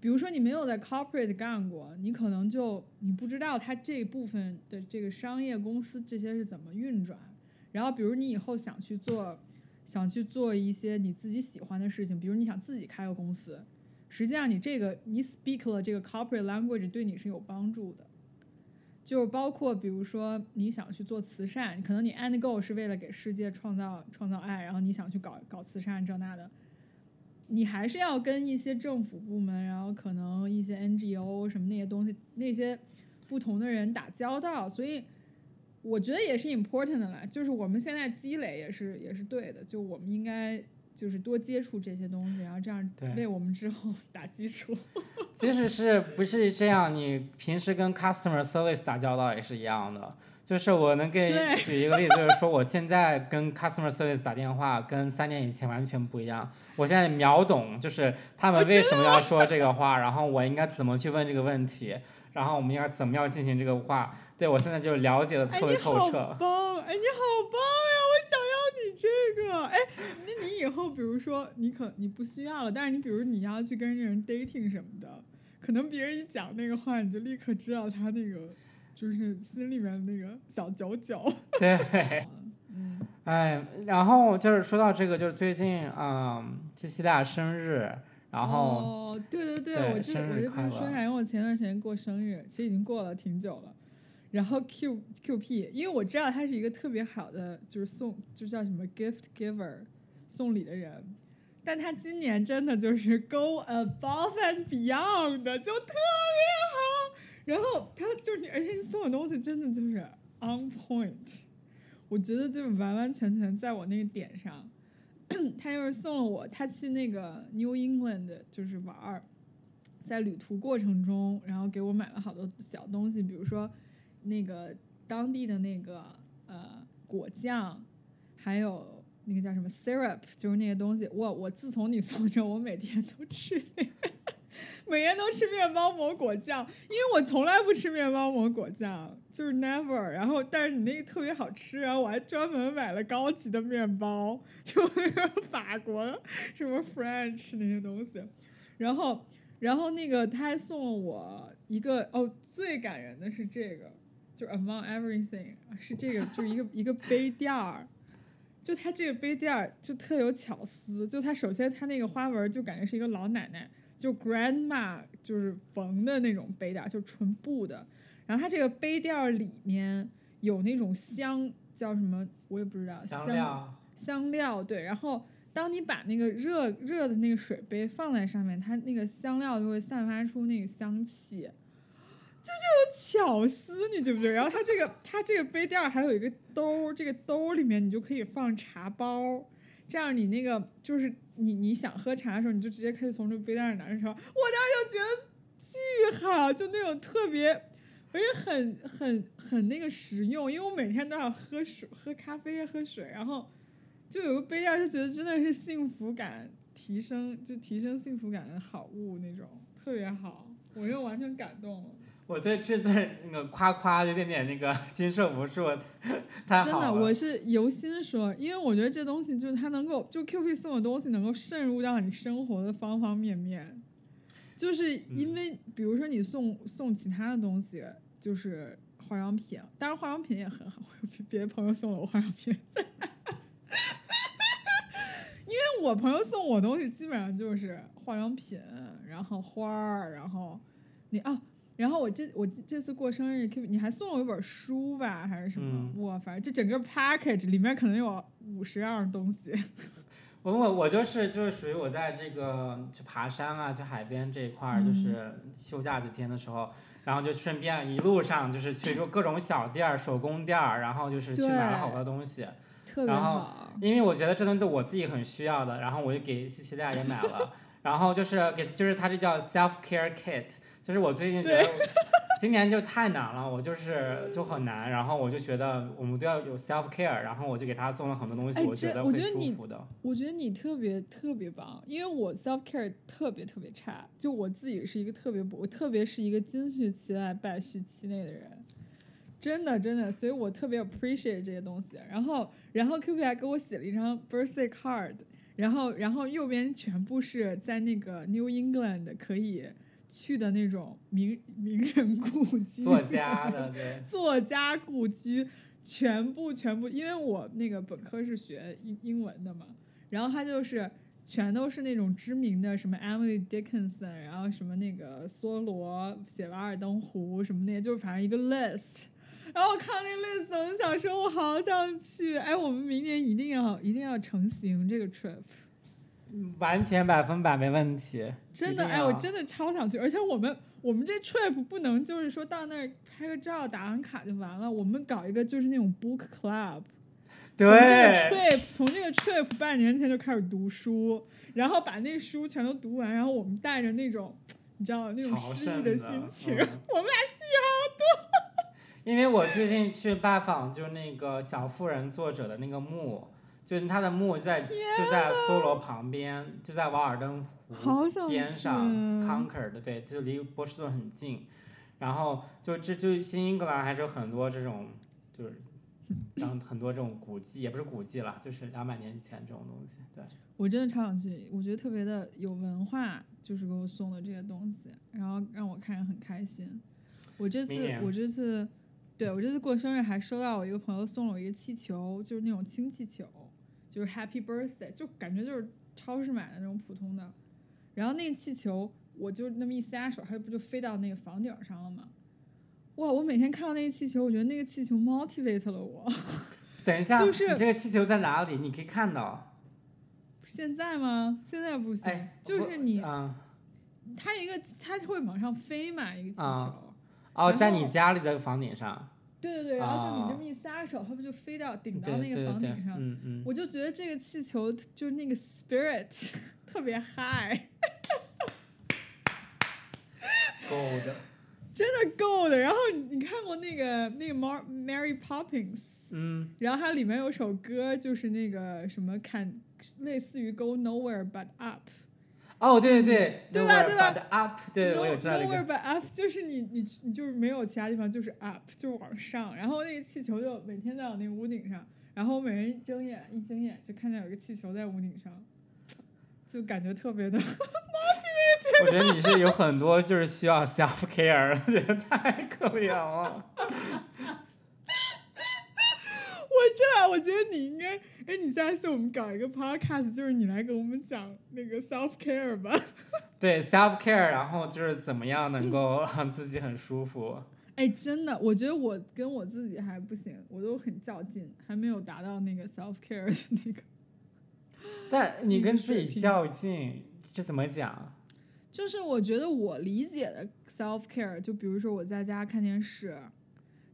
比如说你没有在 corporate 干过，你可能就你不知道它这部分的这个商业公司这些是怎么运转。然后，比如你以后想去做，想去做一些你自己喜欢的事情，比如你想自己开个公司，实际上你这个你 speak 了这个 corporate language 对你是有帮助的。就是包括比如说你想去做慈善，可能你 end goal 是为了给世界创造创造爱，然后你想去搞搞慈善这那的，你还是要跟一些政府部门，然后可能一些 NGO 什么那些东西那些不同的人打交道，所以我觉得也是 important 的啦。就是我们现在积累也是也是对的，就我们应该就是多接触这些东西，然后这样为我们之后 [LAUGHS] 打基础。即使是不是这样，你平时跟 customer service 打交道也是一样的。就是我能给你举一个例子，就是说我现在跟 customer service 打电话，跟三年以前完全不一样。我现在秒懂，就是他们为什么要说这个话，然后我应该怎么去问这个问题，然后我们应该怎么样进行这个话。对我现在就了解的哎，特别你好透彻。棒！哎，你好棒呀！我想要你这个。哎，那你以后比如说你可你不需要了，但是你比如你要去跟人 dating 什么的，可能别人一讲那个话，你就立刻知道他那个就是心里面那个小九九。[LAUGHS] 对，嗯，哎，然后就是说到这个，就是最近嗯，七七大生日，然后。哦，对对对，对我这生我就不日快乐是说一下，因为我前段时间过生日，其实已经过了挺久了。然后 Q Q P，因为我知道他是一个特别好的，就是送，就叫什么 gift giver，送礼的人。但他今年真的就是 go above and beyond，就特别好。然后他就是你，而且你送的东西真的就是 on point，我觉得就是完完全全在我那个点上。[CLEARS THROAT] 他就是送了我，他去那个 New England 就是玩儿，在旅途过程中，然后给我买了好多小东西，比如说那个当地的那个呃果酱，还有那个叫什么 syrup，就是那些东西。我我自从你送之后，我每天都吃那个，每天都吃面包抹果酱，因为我从来不吃面包抹果酱，就是 never。然后，但是你那个特别好吃，然后我还专门买了高级的面包，就那个法国什么 French 那些东西。然后，然后那个他还送了我一个哦，最感人的是这个，就是 Among Everything 是这个，就是一个一个杯垫儿。就它这个杯垫儿就特有巧思，就它首先它那个花纹就感觉是一个老奶奶，就 grandma 就是缝的那种杯垫儿，就纯布的。然后它这个杯垫里面有那种香，叫什么我也不知道，香料，香料对。然后当你把那个热热的那个水杯放在上面，它那个香料就会散发出那个香气。就这种巧思，你觉不觉得？然后它这个它这个杯垫还有一个兜，这个兜里面你就可以放茶包，这样你那个就是你你想喝茶的时候，你就直接可以从这个杯袋里拿着茶。我当时就觉得巨好，就那种特别，而且很很很那个实用，因为我每天都要喝水、喝咖啡、喝水，然后就有个杯袋，就觉得真的是幸福感提升，就提升幸福感的好物那种，特别好，我又完全感动了。我对这段那个夸夸有点点那个 [LAUGHS] 经受不住，[LAUGHS] 太真的，我是由心说，因为我觉得这东西就是它能够，就 Q P 送的东西能够渗入到你生活的方方面面，就是因为比如说你送送其他的东西，就是化妆品，当然化妆品也很好，我有别的朋友送了我化妆品，[LAUGHS] 因为我朋友送我东西基本上就是化妆品，然后花儿，然后你啊。然后我这我这次过生日，Q 你还送了我一本书吧，还是什么？嗯哇，反正这整个 package 里面可能有五十样东西。[LAUGHS] 我我我就是就是属于我在这个去爬山啊，去海边这一块儿，就是休假几天的时候，然后就顺便一路上就是去就各种小店儿、手工店儿，然后就是去买了好多东西。特别然后。因为我觉得这东西都我自己很需要的，然后我就给西西利亚也买了，[LAUGHS] 然后就是给就是它这叫 self care kit，就是我最近觉得今年就太难了，我就是就很难，然后我就觉得我们都要有 self care，然后我就给他送了很多东西，哎我觉得会舒我觉得你服的。我觉得你特别特别棒，因为我 self care 特别特别差，就我自己是一个特别不，我特别是一个金续期外败絮期内的人，真的真的，所以我特别 appreciate 这些东西。然后然后 Q P 还给我写了一张 birthday card，然后然后右边全部是在那个 New England 可以去的那种名名人故居，作家的对，[LAUGHS] 作家故居，全部全部，因为我那个本科是学英英文的嘛，然后他就是全都是那种知名的什么 Emily Dickinson，然后什么那个梭罗写《瓦尔登湖》什么那些，就是反正一个 list。然后我看那个 list，我就想说，我好想去！哎，我们明年一定要一定要成型这个 trip，完全百分百没问题。真的，哎，我真的超想去！而且我们我们这 trip 不能就是说到那儿拍个照、打完卡就完了，我们搞一个就是那种 book club。从这个对，trip 从这个 trip 半年前就开始读书，然后把那书全都读完，然后我们带着那种你知道那种诗意的心情，嗯 [LAUGHS] 我们俩戏好多因为我最近去拜访就是那个小妇人作者的那个墓，就是他的墓就在就在梭罗旁边，就在瓦尔登湖边上去，Concord 对，就离波士顿很近。然后就这就新英格兰还是有很多这种就是。然后很多这种古迹，也不是古迹了，就是两百年以前这种东西，对。我真的超想去，我觉得特别的有文化，就是给我送的这些东西，然后让我看着很开心。我这次我这次，对我这次过生日还收到我一个朋友送了我一个气球，就是那种氢气球，就是 Happy Birthday，就感觉就是超市买的那种普通的。然后那个气球，我就那么一撒手，它不就飞到那个房顶上了吗？哇！我每天看到那个气球，我觉得那个气球 motivate 了我。[LAUGHS] 等一下，就是你这个气球在哪里？你可以看到。现在吗？现在不行，哎，就是你嗯，它一个它会往上飞嘛，一个气球。啊哦，在你家里的房顶上。对对对，然后就你啊这么一撒手，它不就飞到顶到那个房顶上？嗯嗯。我就觉得这个气球就是那个 spirit [LAUGHS] 特别 high，[LAUGHS] 够的。真的够的。然后你你看过那个那个 Mar Mary Poppins，嗯，然后它里面有首歌就是那个什么 can 类似于 Go Nowhere But Up。哦，对对对，对吧对吧 up，对我有知道这 Nowhere 个。but up，就是你你你就是没有其他地方，就是 up，就是往上。然后那个气球就每天在我那个屋顶上，然后每人一睁眼一睁眼就看见有一个气球在屋顶上，就感觉特别的。[LAUGHS] 我觉得你是有很多就是需要 self care，我觉得太可怜了。我真的，我觉得你应该，哎，你下次我们搞一个 podcast，就是你来给我们讲那个 self care 吧。[LAUGHS] 对 self care，然后就是怎么样能够 [LAUGHS] 让自己很舒服。哎，真的，我觉得我跟我自己还不行，我都很较劲，还没有达到那个 self care 的那个。[LAUGHS] 但你跟自己较劲，这怎么讲？就是我觉得我理解的 self care，就比如说我在家看电视，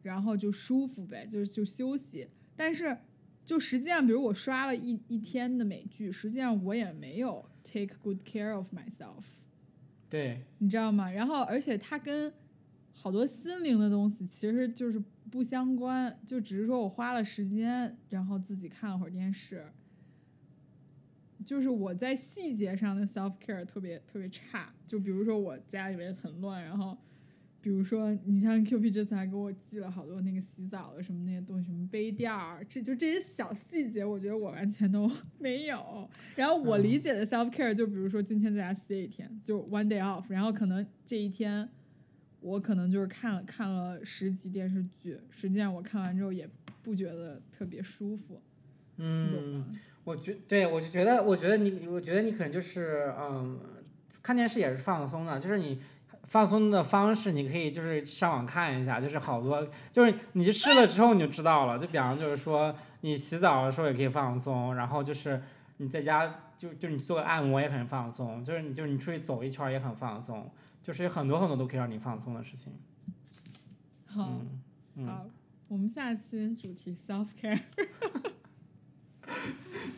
然后就舒服呗，就是就休息。但是就实际上，比如我刷了一一天的美剧，实际上我也没有 take good care of myself，对，你知道吗？然后而且它跟好多心灵的东西其实就是不相关，就只是说我花了时间，然后自己看了会儿电视。就是我在细节上的 self care 特别特别差，就比如说我家里面很乱，然后比如说你像 Q P 这次还给我寄了好多那个洗澡的什么那些东西，什么杯垫儿，这就这些小细节，我觉得我完全都 [LAUGHS] 没有。然后我理解的 self care 就比如说今天在家歇一天，就 one day off，然后可能这一天我可能就是看了看了十集电视剧，实际上我看完之后也不觉得特别舒服，嗯，吗？我觉对我就觉得，我觉得你，我觉得你可能就是嗯，看电视也是放松的，就是你。放松的方式，你可以就是上网看一下，就是好多，就是你试了之后你就知道了。就比方就是说，你洗澡的时候也可以放松，然后就是你在家就就你做个按摩也很放松，就是你就是你出去走一圈也很放松，就是有很多很多都可以让你放松的事情。好，嗯嗯，好，我们下期主题 self care。[LAUGHS]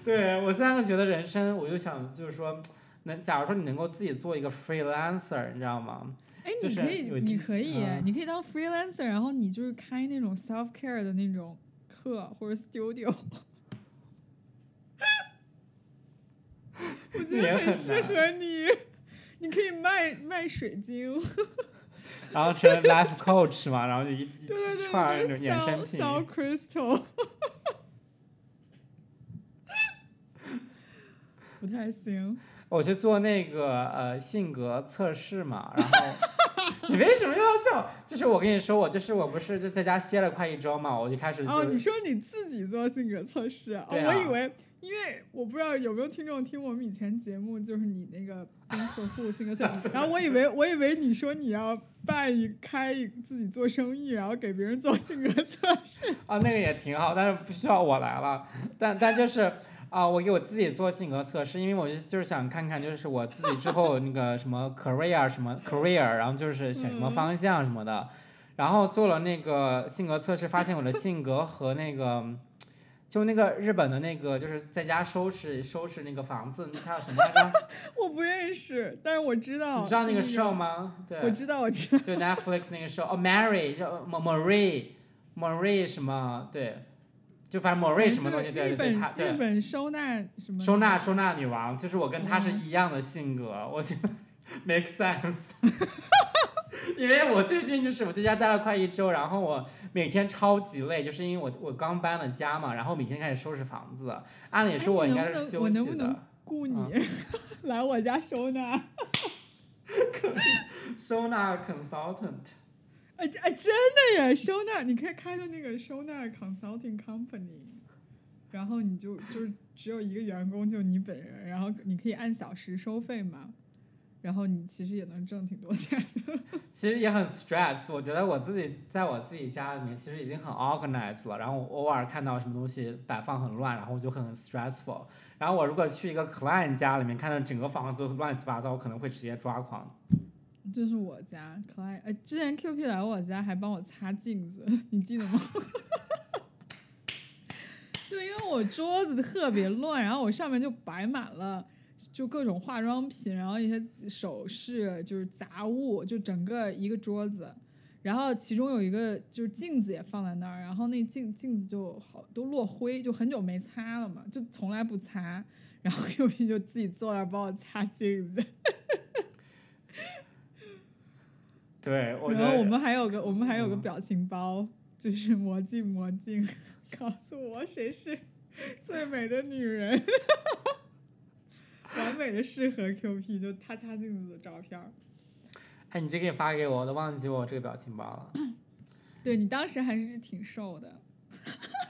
对我现在觉得人生，我就想就是说，能假如说你能够自己做一个 freelancer，你知道吗？哎，你可以你可以，嗯你可以当 freelancer，然后你就是开那种 self care 的那种课或者 studio。[LAUGHS] 我觉得很适合你，你可以卖卖水晶，然后成 life coach 嘛，然后就一对对对一串衍生品。crystal。[LAUGHS] 不太行，[LAUGHS] 我去做那个呃性格测试嘛，然后你为什么又要笑？就是我跟你说，我就是我不是就在家歇了快一周嘛，我就开始就、哦，你说你自己做性格测试啊？哦，啊我以为，因为我不知道有没有听众听我们以前节目，就是你那个 [LAUGHS] 跟客户性格测试，然后我以为我以为你说你要办一开一自己做生意，然后给别人做性格测试。[LAUGHS] 啊那个也挺好，但是不需要我来了，但但就是。啊，我给我自己做性格测试，因为我就就是想看看，就是我自己之后那个什么 career 什么 career，然后就是选什么嗯方向什么的，然后做了那个性格测试，发现我的性格和那个就那个日本的那个就是在家收拾收拾那个房子，那叫什么来着？[LAUGHS] 我不认识，但是我知道。你知道那个 show？吗？对，我知道，我知道。就 Netflix 那个 show，哦，Mary 叫 Ma- Marie Marie 什么？对，就反正 Marie 什么东西？对对对，她对日本收纳什么？收纳收纳女王，就是我跟她是哦一样的性格，我觉得 [LAUGHS] make sense。[LAUGHS] 因为我最近就是我在家待了快一周，然后我每天超级累，就是因为我我刚搬了家嘛，然后每天开始收拾房子。按理哎说我应该是休能不能我能息不能的，雇你、啊 [LAUGHS] 来我家收纳？收纳 consultant。哎，这哎，真的耶！收纳，你可以开个那个收纳 consulting company，然后你就就只有一个员工，就你本人，然后你可以按小时收费嘛，然后你其实也能挣挺多钱的。[LAUGHS] 其实也很 stress，我觉得我自己在我自己家里面其实已经很 organized 了，然后我偶尔看到什么东西摆放很乱，然后我就很 stressful。然后我如果去一个 client 家里面，看到整个房子都乱七八糟，我可能会直接抓狂。这是我家可爱，呃，之前 Q P 来我家还帮我擦镜子，你记得吗？[LAUGHS] 就因为我桌子特别乱，然后我上面就摆满了就各种化妆品，然后一些首饰，就是杂物，就整个一个桌子。然后其中有一个就是镜子也放在那儿，然后那镜镜子就好都落灰，就很久没擦了嘛，就从来不擦。然后 Q P 就自己坐那儿帮我擦镜子。对，我觉得然后我们还有个我们还有个嗯表情包，就是魔镜魔镜，告诉我谁是最美的女人，[LAUGHS] 完美的适合 QP，就他擦镜子的照片儿。哎，你这个也发给我，我都忘记我这个表情包了。对你当时还是挺瘦的，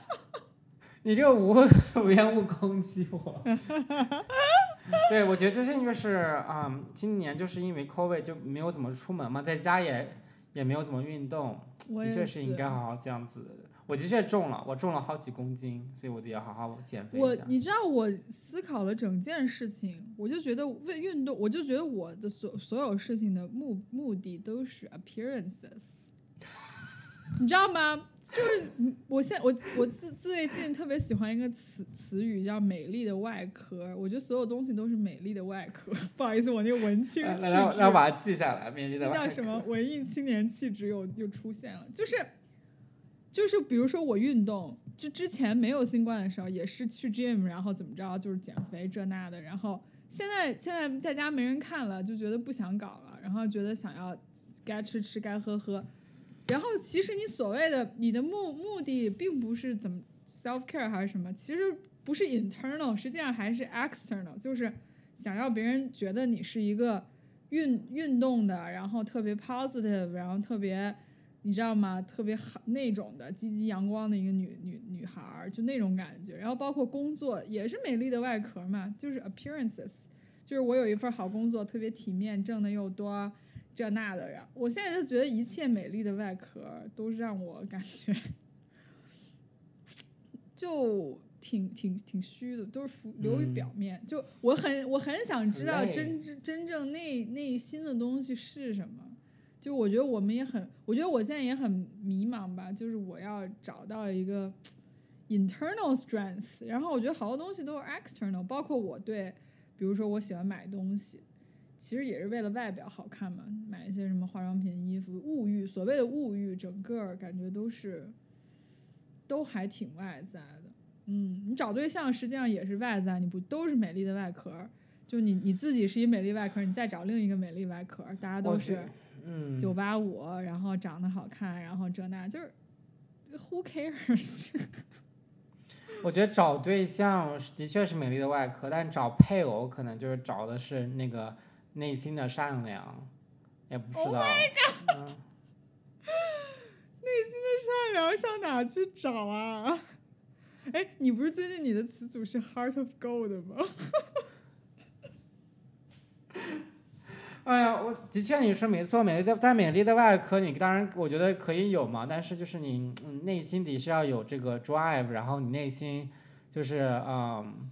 [LAUGHS] 你这个无 [LAUGHS] 无缘无故攻击我。[LAUGHS] 对，我觉得最近就是嗯，今年就是因为 COVID 就没有怎么出门嘛，在家也也没有怎么运动，的确是应该好好这样子。我的确重了，我重了好几公斤，所以我得要好好减肥我一下。你知道我思考了整件事情，我就觉得为运动，我就觉得我的所所有事情的目目的都是 appearances，你知道吗？就是嗯我现我我自最近特别喜欢一个词词语叫“美丽的外壳”，我觉得所有东西都是美丽的外壳。不好意思，我那个文青气质，让我把它记下来，美丽的那叫什么？文艺青年气质又又出现了，就是就是比如说我运动，就之前没有新冠的时候也是去 gym，然后怎么着就是减肥这那的，然后现在现在在家没人看了，就觉得不想搞了，然后觉得想要该吃吃该喝喝，然后其实你所谓的你的目目的并不是怎么 self care 还是什么，其实不是 internal，实际上还是 external，就是想要别人觉得你是一个运运动的，然后特别 positive，然后特别你知道吗？特别好那种的积极阳光的一个女女女孩儿，就那种感觉。然后包括工作也是美丽的外壳嘛，就是 appearances，就是我有一份好工作，特别体面，挣的又多。这那的，呀我现在就觉得一切美丽的外壳都是让我感觉，就挺挺挺虚的，都是浮流于嗯表面。就我很我很想知道真真真正内内心的东西是什么。就我觉得我们也很，我觉得我现在也很迷茫吧，就是我要找到一个 internal strength，然后我觉得好多东西都是 external，包括我对，比如说我喜欢买东西，其实也是为了外表好看嘛，买一些什么化妆品、衣服，物欲，所谓的物欲，整个感觉都是都还挺外在的。嗯，你找对象实际上也是外在，你不都是美丽的外壳？就你你自己是一美丽外壳，你再找另一个美丽外壳，大家都是嗯，九八五，然后长得好看，然后这那就是，Who cares？[LAUGHS] 我觉得找对象的确是美丽的外壳，但找配偶可能就是找的是那个内心的善良，也不知 Oh 道。[LAUGHS] 嗯善良上哪去找啊？[LAUGHS] 哎，你不是最近你的词组是 Heart of Gold 吗？[LAUGHS] 哎呀，我的确你说没错，美丽的但美丽的外壳，你当然我觉得可以有嘛，但是就是你嗯内心底是要有这个 drive，然后你内心就是嗯，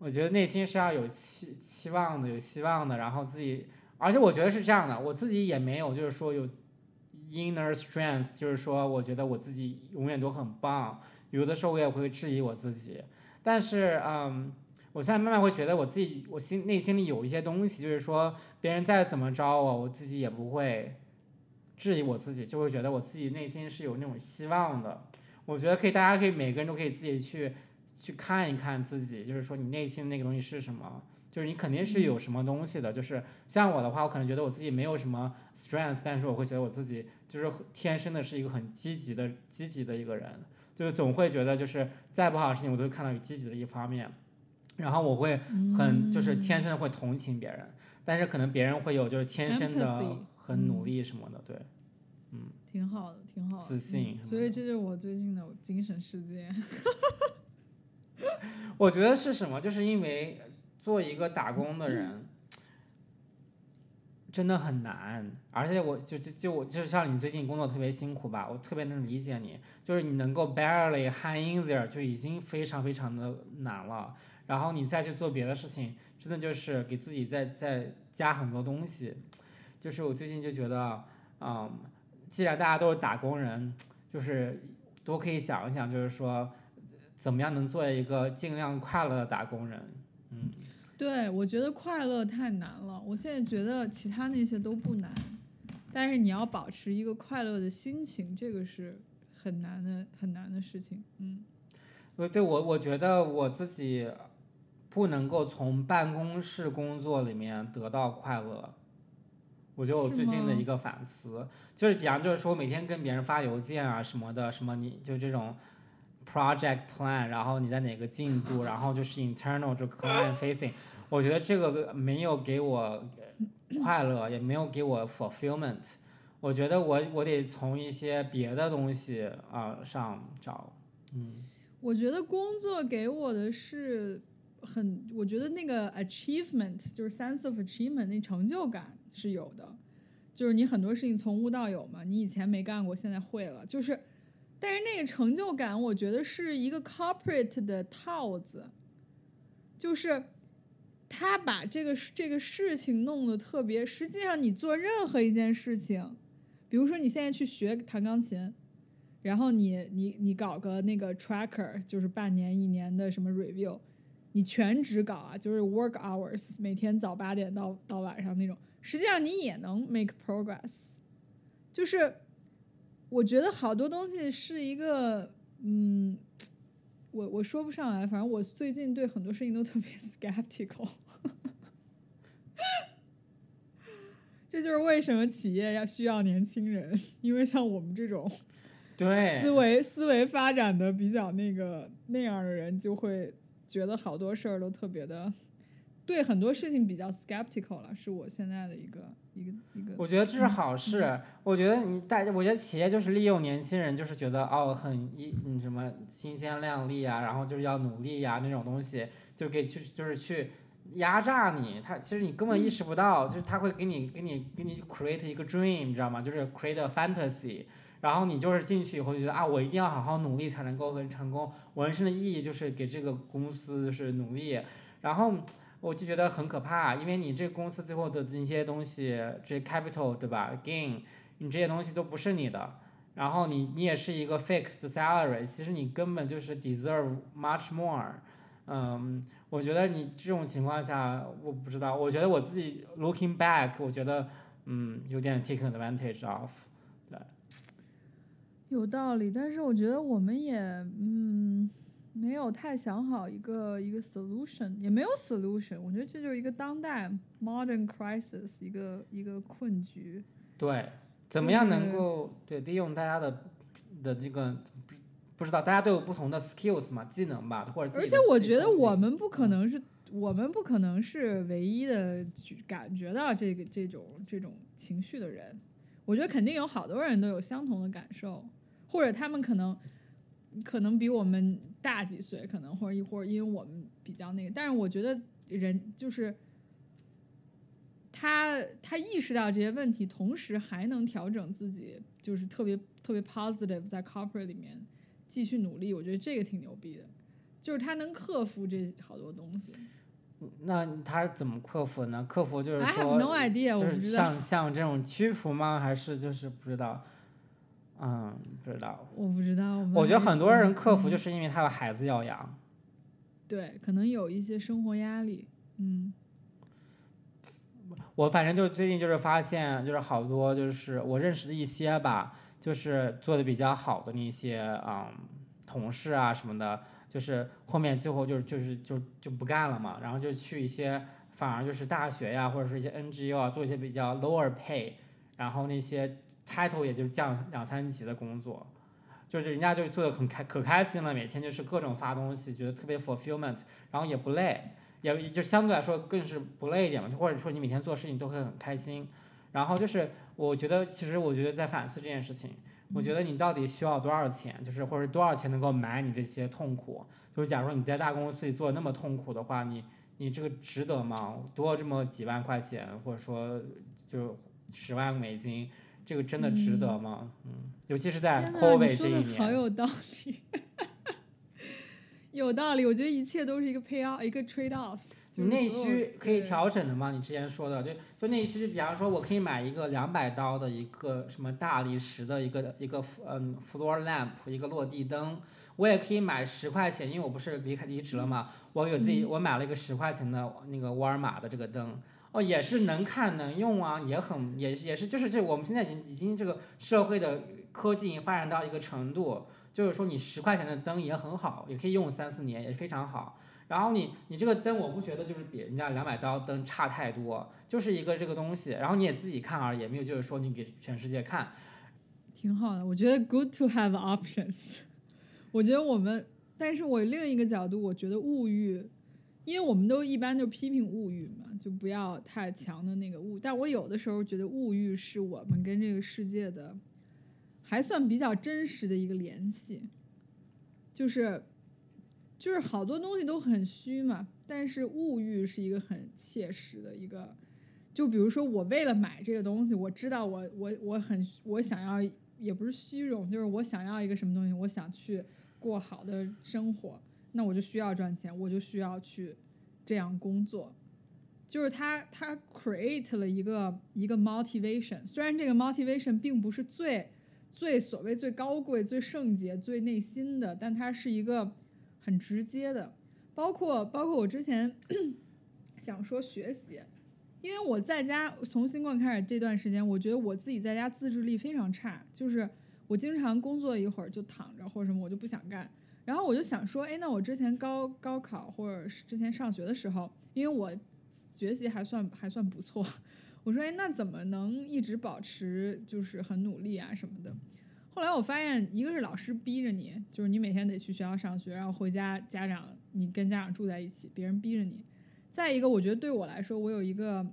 我觉得内心是要有期期望的，有希望的，然后自己，而且我觉得是这样的，我自己也没有就是说有 inner strength，就是说我觉得我自己永远都很棒，有的时候我也会质疑我自己，但是嗯。我现在慢慢会觉得我自己，我心内心里有一些东西，就是说别人再怎么着我，我自己也不会质疑我自己，就会觉得我自己内心是有那种希望的。我觉得可以，大家可以每个人都可以自己去去看一看自己，就是说你内心那个东西是什么，就是你肯定是有什么东西的。就是像我的话，我可能觉得我自己没有什么 strength，但是我会觉得我自己就是天生的是一个很积极的积极的一个人，就是总会觉得就是再不好的事情，我都会看到有积极的一方面。然后我会很就是天生的会同情别人，但是可能别人会有就是天生的很努力什么的，对，嗯挺好的，挺好的。自信所以这就是我最近的精神世界。[LAUGHS] [LAUGHS] 我觉得是什么？就是因为做一个打工的人真的很难，而且我就就就我就像你最近工作特别辛苦吧，我特别能理解你，就是你能够 barely hang in there 就已经非常非常的难了，然后你再去做别的事情，真的就是给自己再再加很多东西，就是我最近就觉得，嗯，既然大家都是打工人，就是多可以想一想，就是说。怎么样能做一个尽量快乐的打工人？嗯，对，我觉得快乐太难了。我现在觉得其他那些都不难，但是你要保持一个快乐的心情，这个是很难的很难的事情。嗯，呃，对我我觉得我自己不能够从办公室工作里面得到快乐。我觉得我最近的一个反思，就是比方就是说每天跟别人发邮件啊什么的，什么你就这种 project plan，然后你在哪个进度，然后就是 internal 就 client facing，我觉得这个没有给我快乐，也没有给我 fulfillment。我觉得我我得从一些别的东西啊、上找，嗯。我觉得工作给我的是很，我觉得那个 achievement 就是 sense of achievement 那成就感是有的，就是你很多事情从无到有嘛，你以前没干过，现在会了，就是，但是那个成就感，我觉得是一个 corporate 的套子，就是他把这个这个事情弄得特别，实际上你做任何一件事情，比如说你现在去学弹钢琴。然后你你你搞个那个 tracker，就是半年一年的什么 review，你全职搞啊，就是 work hours，每天早八点到到晚上那种，实际上你也能 make progress。就是我觉得好多东西是一个，嗯，我我说不上来，反正我最近对很多事情都特别 [LAUGHS] skeptical。[LAUGHS] 这就是为什么企业要需要年轻人，因为像我们这种对，思维思维发展的比较那个那样的人，就会觉得好多事儿都特别的，对很多事情比较 skeptical 了，是我现在的一个一个一个。我觉得这是好事。嗯我觉得你大，我觉得企业就是利用年轻人，就是觉得哦很一嗯什么新鲜亮丽啊，然后就是要努力呀、那种东西，就给去就是去压榨你。他其实你根本意识不到，就是他会给你给你给你 create 一个 dream，你知道吗？就是 create a fantasy。然后你就是进去以后就觉得啊，我一定要好好努力才能够很成功，我人生的意义就是给这个公司就是努力，然后我就觉得很可怕，因为你这个公司最后的那些东西，这 capital 对吧，gain，你这些东西都不是你的。然后你你也是一个 fixed salary，其实你根本就是 deserve much more，嗯，我觉得你这种情况下，我不知道，我觉得我自己 looking back，我觉得嗯有点 take advantage of，对。有道理，但是我觉得我们也嗯没有太想好一个一个 solution，也没有 solution，我觉得这就是一个当代 modern crisis，一个一个困局。对，怎么样能够对利用大家的的这个不不知道，大家都有不同的 skills 嘛，技能吧，或者而且我觉得我们不可能是，我们不可能是唯一的觉感觉到这个这种这种情绪的人。我觉得肯定有好多人都有相同的感受，或者他们可能可能比我们大几岁，可能或者一会儿因为我们比较那个，但是我觉得人就是他他意识到这些问题，同时还能调整自己，就是特别特别 positive，在 corporate 里面继续努力，我觉得这个挺牛逼的。就是他能克服这好多东西。那他是怎么克服呢？克服就是 I 说 have no idea，就是我不知道像像这种屈服吗？还是就是不知道？嗯，不知道。我不知道。们我觉得很多人克服嗯就是因为他有孩子要养。对，可能有一些生活压力。嗯我反正就最近就是发现，就是好多就是我认识的一些吧，就是做的比较好的那些嗯同事啊什么的，就是后面最后就是就是就就不干了嘛，然后就去一些反而就是大学呀或者是一些 NGO 啊做一些比较 lower pay，然后那些 title 也就降两三级的工作。就是人家就是做的很开可开心了，每天就是各种发东西，觉得特别 fulfillment，然后也不累，也就相对来说更是不累一点嘛，就或者说你每天做事情都会很开心。然后就是我觉得，其实我觉得在反思这件事情，我觉得你到底需要多少钱，就是或者多少钱能够买你这些痛苦？就是假如你在大公司里做那么痛苦的话，你你这个值得吗？多这么几万块钱，或者说就十万美金，这个真的值得吗？嗯，尤其是在，COVID 这一年好。有道理，[LAUGHS] 有道理。我觉得一切都是一个 pay off，一个 trade off 就你内。需可以调整的吗？你之前说的，就就内需，比方说我可以买一个两百刀的一个什么大理石的一个一个嗯 floor lamp 一个落地灯，我也可以买十块钱，因为我不是离开离职了嘛，我有自己我买了一个十块钱的那个沃尔玛的这个灯。哦，也是能看能用啊，也很也也是就是这我们现在已经已经这个社会的科技已经发展到一个程度，就是说你十块钱的灯也很好，也可以用三四年，也非常好。然后你你这个灯，我不觉得就是比人家两百刀灯差太多，就是一个这个东西，然后你也自己看而已，没有就是说你给全世界看。挺好的，我觉得 good to have options。[LAUGHS] 我觉得我们，但是我另一个角度，我觉得物欲，因为我们都一般就批评物欲嘛，就不要太强的那个物。但我有的时候觉得物欲是我们跟这个世界的还算比较真实的一个联系，就是就是好多东西都很虚嘛，但是物欲是一个很切实的一个。就比如说，我为了买这个东西，我知道我我我很我想要，也不是虚荣，就是我想要一个什么东西，我想去过好的生活，那我就需要赚钱，我就需要去这样工作。就是他他 create 了一个一个 motivation，虽然这个 motivation 并不是最最所谓最高贵、最圣洁、最内心的，但它是一个很直接的。包括包括我之前 [COUGHS] 想说学习，因为我在家从新冠开始这段时间，我觉得我自己在家自制力非常差，就是我经常工作一会儿就躺着或者什么，我就不想干。然后我就想说，哎，那我之前高高考或者是之前上学的时候，因为我学习还算还算不错，我说，哎，那怎么能一直保持就是很努力啊什么的？后来我发现，一个是老师逼着你，就是你每天得去学校上学，然后回家家长你跟家长住在一起，别人逼着你。再一个，我觉得对我来说，我有一个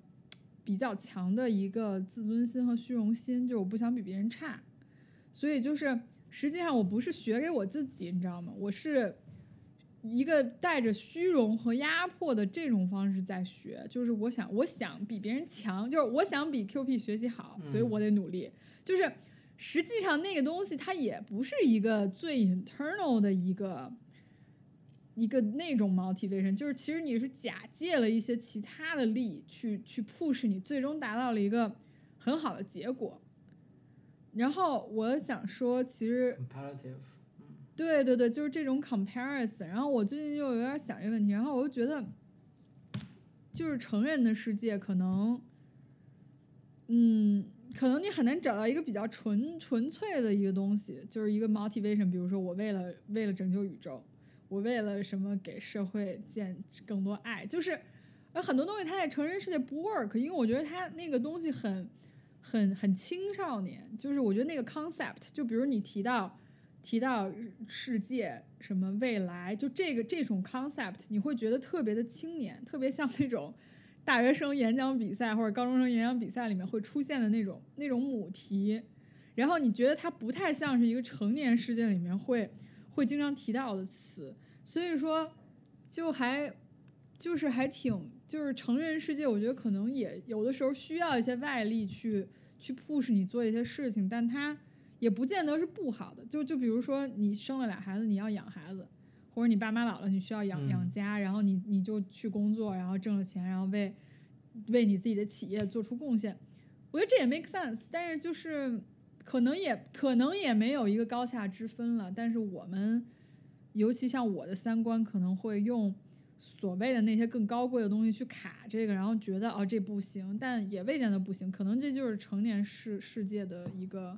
比较强的一个自尊心和虚荣心，就是我不想比别人差，所以就是实际上我不是学给我自己，你知道吗？我是一个带着虚荣和压迫的这种方式在学，就是我想我想比别人强，就是我想比 Q P 学习好，所以我得努力，就是。实际上那个东西它也不是一个最 internal 的一个一个那种 motivation，就是其实你是假借了一些其他的力去去 push 你，最终达到了一个很好的结果。然后我想说，其实，comparative，对对对，就是这种 comparison。然后我最近就有点想这个问题，然后我就觉得，就是成人的世界可能，嗯，可能你很难找到一个比较纯纯粹的一个东西，就是一个 motivation。比如说，我为了为了拯救宇宙，我为了什么给社会建更多爱，就是有很多东西它在成人世界不 work，因为我觉得它那个东西很很很青少年，就是我觉得那个 concept，就比如你提到提到世界什么未来，就这个这种 concept，你会觉得特别的青年，特别像那种大学生演讲比赛或者高中生演讲比赛里面会出现的那种那种母题，然后你觉得它不太像是一个成年世界里面会会经常提到的词，所以说就还就是还挺就是成人世界，我觉得可能也有的时候需要一些外力去去 push 你做一些事情，但它也不见得是不好的。就就比如说你生了俩孩子，你要养孩子，或者你爸妈老了，你需要养嗯养家，然后你你就去工作，然后挣了钱，然后为为你自己的企业做出贡献。我觉得这也 make sense，但是就是可能也可能也没有一个高下之分了。但是我们，尤其像我的三观，可能会用所谓的那些更高贵的东西去卡这个，然后觉得哦这不行，但也未见得不行。可能这就是成年世世界的一个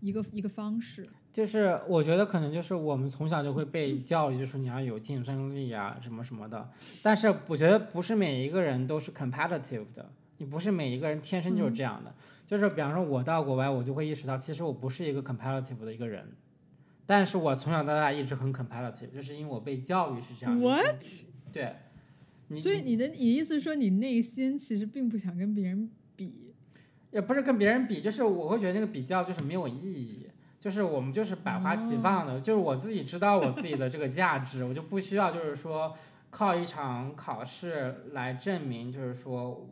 一个一个方式。就是我觉得可能就是我们从小就会被教育，就是你要有竞争力啊，什么什么的。但是我觉得不是每一个人都是 competitive 的，你不是每一个人天生就是这样的。就是比方说，我到国外，我就会意识到，其实我不是一个 competitive 的一个人，但是我从小到大一直很 competitive，就是因为我被教育是这样？对，你所以你的你意思是说，你内心其实并不想跟别人比？也不是跟别人比，就是我会觉得那个比较就是没有意义，就是我们就是百花齐放的，就是我自己知道我自己的这个价值，我就不需要就是说靠一场考试来证明，就是说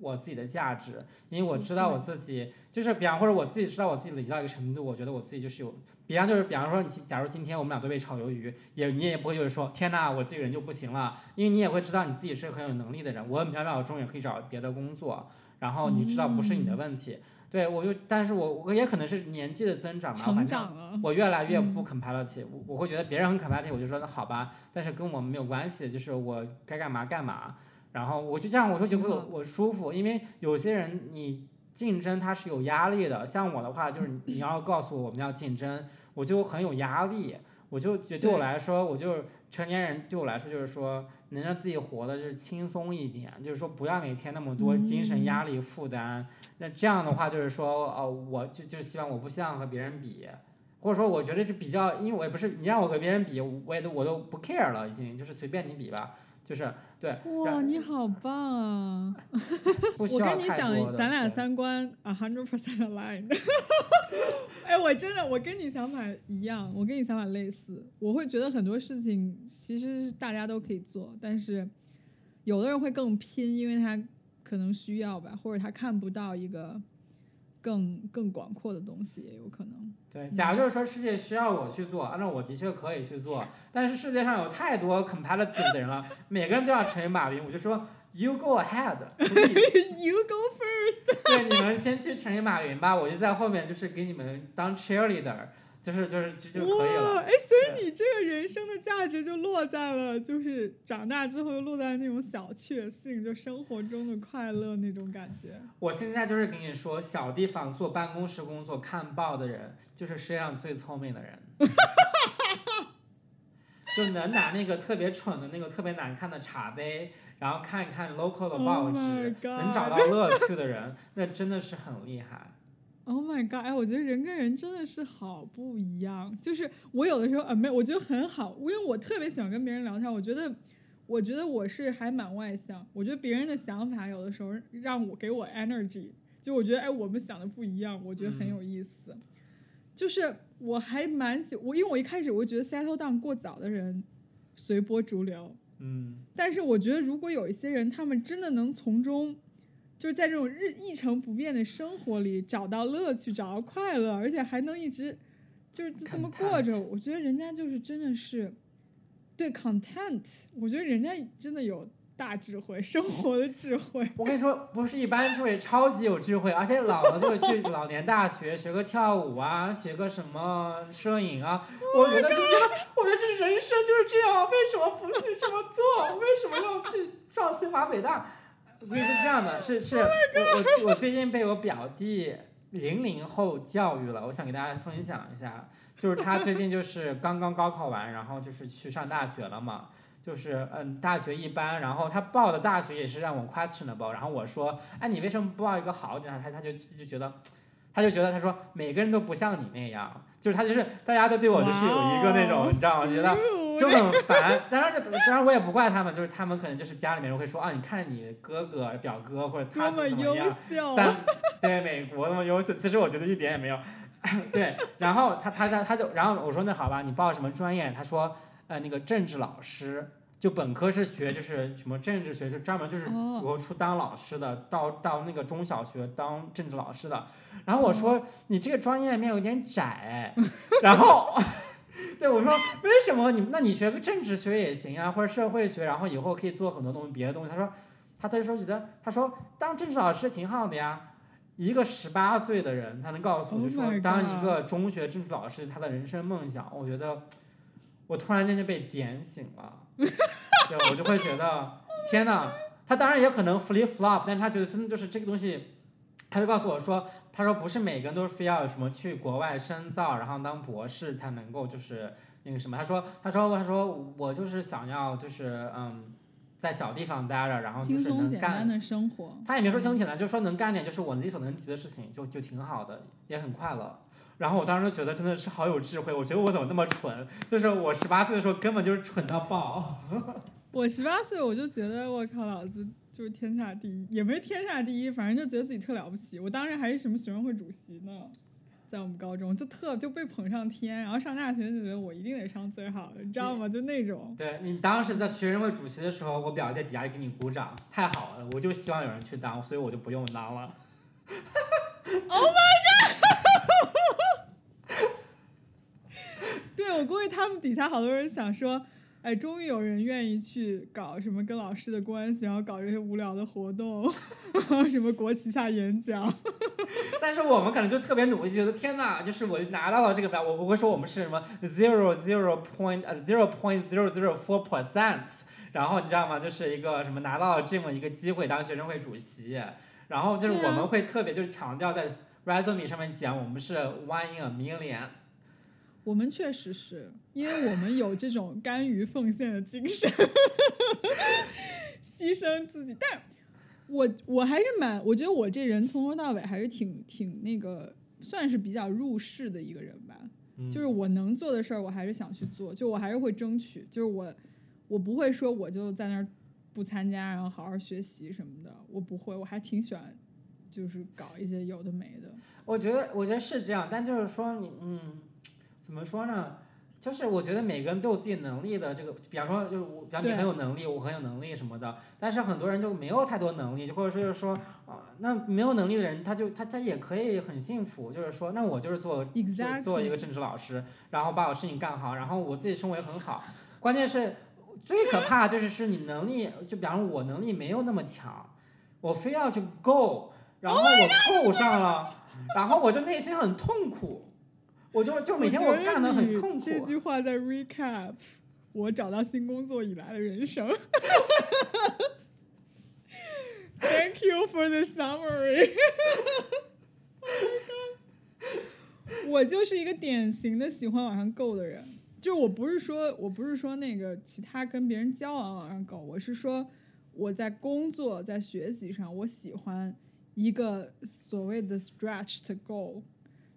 我自己的价值，因为我知道我自己就是比方或者我自己知道我自己累积到一个程度，我觉得我自己就是有，比方就是比方说你假如今天我们俩都被炒鱿鱼，也你也不会就是说天呐我这个人就不行了，因为你也会知道你自己是很有能力的人，我秒秒钟也可以找别的工作。然后你知道不是你的问题，对我就，但是我我也可能是年纪的增长嘛，反正。我越来越不 competitive，、我我会觉得别人很 competitive，我就说那好吧，但是跟我没有关系，就是我该干嘛干嘛，然后我就这样，我说觉得我我舒服，因为有些人你竞争他是有压力的，像我的话就是你要告诉我我们要竞争，我就很有压力，我就觉对我来说，我就成年人对我来说就是说能让自己活的就是轻松一点，就是说不要每天那么多精神压力负担。那这样的话就是说，哦，我就就希望我不希望和别人比，或者说我觉得就比较，因为我也不是你让我和别人比，我也都我都不 care 了，已经就是随便你比吧，就是对，哇，你好棒啊！[LAUGHS] 不需我跟你想多，的咱俩三观 a hundred percent aligned。[LAUGHS] 哎，我真的，我跟你想法一样，我跟你想法类似。我会觉得很多事情其实是大家都可以做，但是有的人会更拼，因为他可能需要吧，或者他看不到一个更更广阔的东西，也有可能。对，假如就是说世界需要我去做，那我的确可以去做，但是世界上有太多 competitive 的人了，每个人都要成为马云，我就说 you go ahead，you [LAUGHS] go first。[LAUGHS] 对，你们先去成为马云吧，我就在后面就是给你们当 cheerleader，就是就是就就可以，了。哎，所以你这个人生的价值就落在了，就是长大之后又落在了那种小确幸，就生活中的快乐那种感觉。我现在就是跟你说，小地方坐办公室工作看报的人，就是世界上最聪明的人。[LAUGHS] 就能拿那个特别蠢的那个特别难看的茶杯，然后看一看 local 的 Oh 报纸能找到乐趣的人，那真的是很厉害。Oh my god！哎，我觉得人跟人真的是好不一样。就是我有的时候啊，没有，我觉得很好，因为我特别喜欢跟别人聊天。我觉得，我觉得我是还蛮外向。我觉得别人的想法有的时候让我给我 energy，就我觉得哎，我们想的不一样，我觉得很有意思。就是我还蛮喜我，因为我一开始我就觉得 settle down 过早的人随波逐流，嗯，但是我觉得，如果有一些人，他们真的能从中就是在这种日一成不变的生活里找到乐趣，找到快乐，而且还能一直就是这么过着。我觉得人家就是真的是对 content，我觉得人家真的有大智慧，生活的智慧。我跟你说，不是一般智慧，超级有智慧，而且老了就会去老年大学学个跳舞啊，学个什么摄影啊。我觉得就是，我觉得这是人生就是这样，为什么不去这么做？为什么要去上清华北大？我跟你说这样的，是是，我我我最近被我表弟零零后教育了，我想给大家分享一下，就是他最近就是刚刚高考完，然后就是去上大学了嘛。就是嗯，大学一般，然后他报的大学也是让我 questionable，然后我说，哎，你为什么不报一个好点的？他他就就觉得，他就觉得他说每个人都不像你那样，就是他就是大家都对我就是有一个那种，你知道吗？觉得就很烦。当然就当然我也不怪他们，就是他们可能就是家里面人会说啊，你看你哥哥、表哥或者他怎么怎么样，在对美国那么优秀，其实我觉得一点也没有。[CLEARS THROAT] 对，然后他他他他就，然后我说那好吧，你报什么专业？他说呃那个政治老师，就本科是学就是什么政治学，就专门就是哦我出当老师的，到到那个中小学当政治老师的。然后我说你这个专业面有点窄，[LAUGHS] 然后。[LAUGHS] 对，我说为什么你？那你学个政治学也行啊，或者社会学，然后以后可以做很多东西，别的东西。他说，他他就说觉得，他说当政治老师挺好的呀。一个十八岁的人，他能告诉我，Oh 就说当一个中学政治老师，他的人生梦想，我觉得我突然间就被点醒了，[LAUGHS] 对，我就会觉得天呐，他当然也可能 flip flop，但是他觉得真的就是这个东西，他就告诉我说，他说不是每个人都是非要有什么去国外深造，然后当博士才能够就是那个什么，他说他说他说我就是想要就是嗯，在小地方待着，然后就是能干。简单的生活。他也没说轻松简单，就说能干点就是我力所能及的事情，就就挺好的，也很快乐。然后我当时就觉得真的是好有智慧，我觉得我怎么那么蠢？就是我十八岁的时候根本就是蠢到爆。[LAUGHS] 我十八岁我就觉得我靠，老子就是天下第一，也没天下第一，反正就觉得自己特了不起。我当时还是什么学生会主席呢，在我们高中就特就被捧上天，然后上大学就觉得我一定得上最好的，你知道吗？就那种。对你当时在学生会主席的时候，我表弟在底下给你鼓掌，太好了，我就希望有人去当，所以我就不用当了。oh my god！[LAUGHS] 对，我估计他们底下好多人想说，哎，终于有人愿意去搞什么跟老师的关系，然后搞这些无聊的活动，[LAUGHS] 然后什么国旗下演讲。[LAUGHS] 但是我们可能就特别努力，觉得天呐，就是我拿到了这个表，我不会说我们是什么 zero zero point 呃 zero point zero zero four percent，然后你知道吗？就是一个什么拿到了这么一个机会当学生会主席，然后就是我们会特别就是强调在 resume 上面讲我们是 one in a million。我们确实是因为我们有这种甘于奉献的精神，[LAUGHS] 牺牲自己。但我我还是蛮，我觉得我这人从头到尾还是挺挺那个，算是比较入世的一个人吧。嗯就是我能做的事儿，我还是想去做，就我还是会争取。就是我我不会说我就在那儿不参加，然后好好学习什么的，我不会，我还挺喜欢。就是搞一些有的没的，我觉得，我觉得是这样，但就是说你，嗯，怎么说呢？就是我觉得每个人都有自己能力的这个，比方说就是我，比方你很有能力，我很有能力什么的，但是很多人就没有太多能力，或者是说啊、那没有能力的人，他就他他也可以很幸福，就是说，那我就是做做一个政治老师，然后把我事情干好，然后我自己生活也很好。关键是最可怕就是是你能力，就比方说我能力没有那么强，我非要去够，然后我够上了，然后我就内心很痛苦。我就就每天我干的很痛苦，这句话在 recap 我找到新工作以来的人生。[LAUGHS] Thank you for the summary。[LAUGHS] 我就是一个典型的喜欢往上够的人，就我不是说我不是说那个其他跟别人交往往上够，我是说我在工作在学习上，我喜欢一个所谓的 stretched go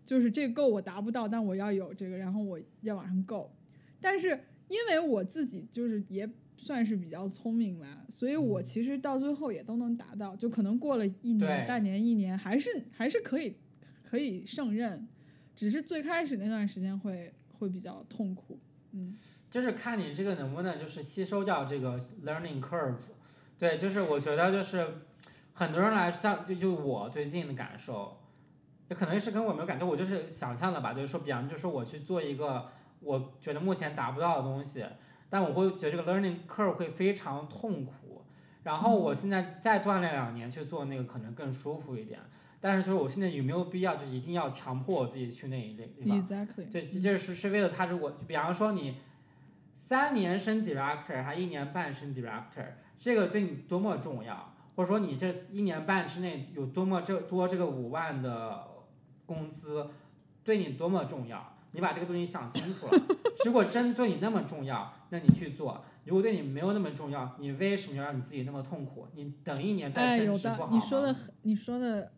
就是这个 goal 我达不到，但我要有这个，然后我要往上够。但是因为我自己就是也算是比较聪明吧，所以我其实到最后也都能达到，就可能过了一年、半年、一年，还是还是可以可以胜任，只是最开始那段时间会会比较痛苦。嗯，就是看你这个能不能就是吸收掉这个 learning curve。对，就是我觉得就是很多人来像就就我最近的感受，也可能是跟我没有感觉，我就是想象的吧，就是说，比方就是说我去做一个我觉得目前达不到的东西，但我会觉得这个 learning curve 会非常痛苦，然后我现在再锻炼两年去做那个可能更舒服一点，但是就是我现在有没有必要就一定要强迫我自己去那一类地方？Exactly。对，这就是是为了他，如果比方说你三年升 director 还一年半升 director，这个对你多么重要，或者说你这一年半之内有多么这多这个五万的工资，对你多么重要，你把这个东西想清楚了。[LAUGHS] 如果真对你那么重要，那你去做；如果对你没有那么重要，你为什么要让你自己那么痛苦？你等一年再哎，升职不好，吗？你说的，你说的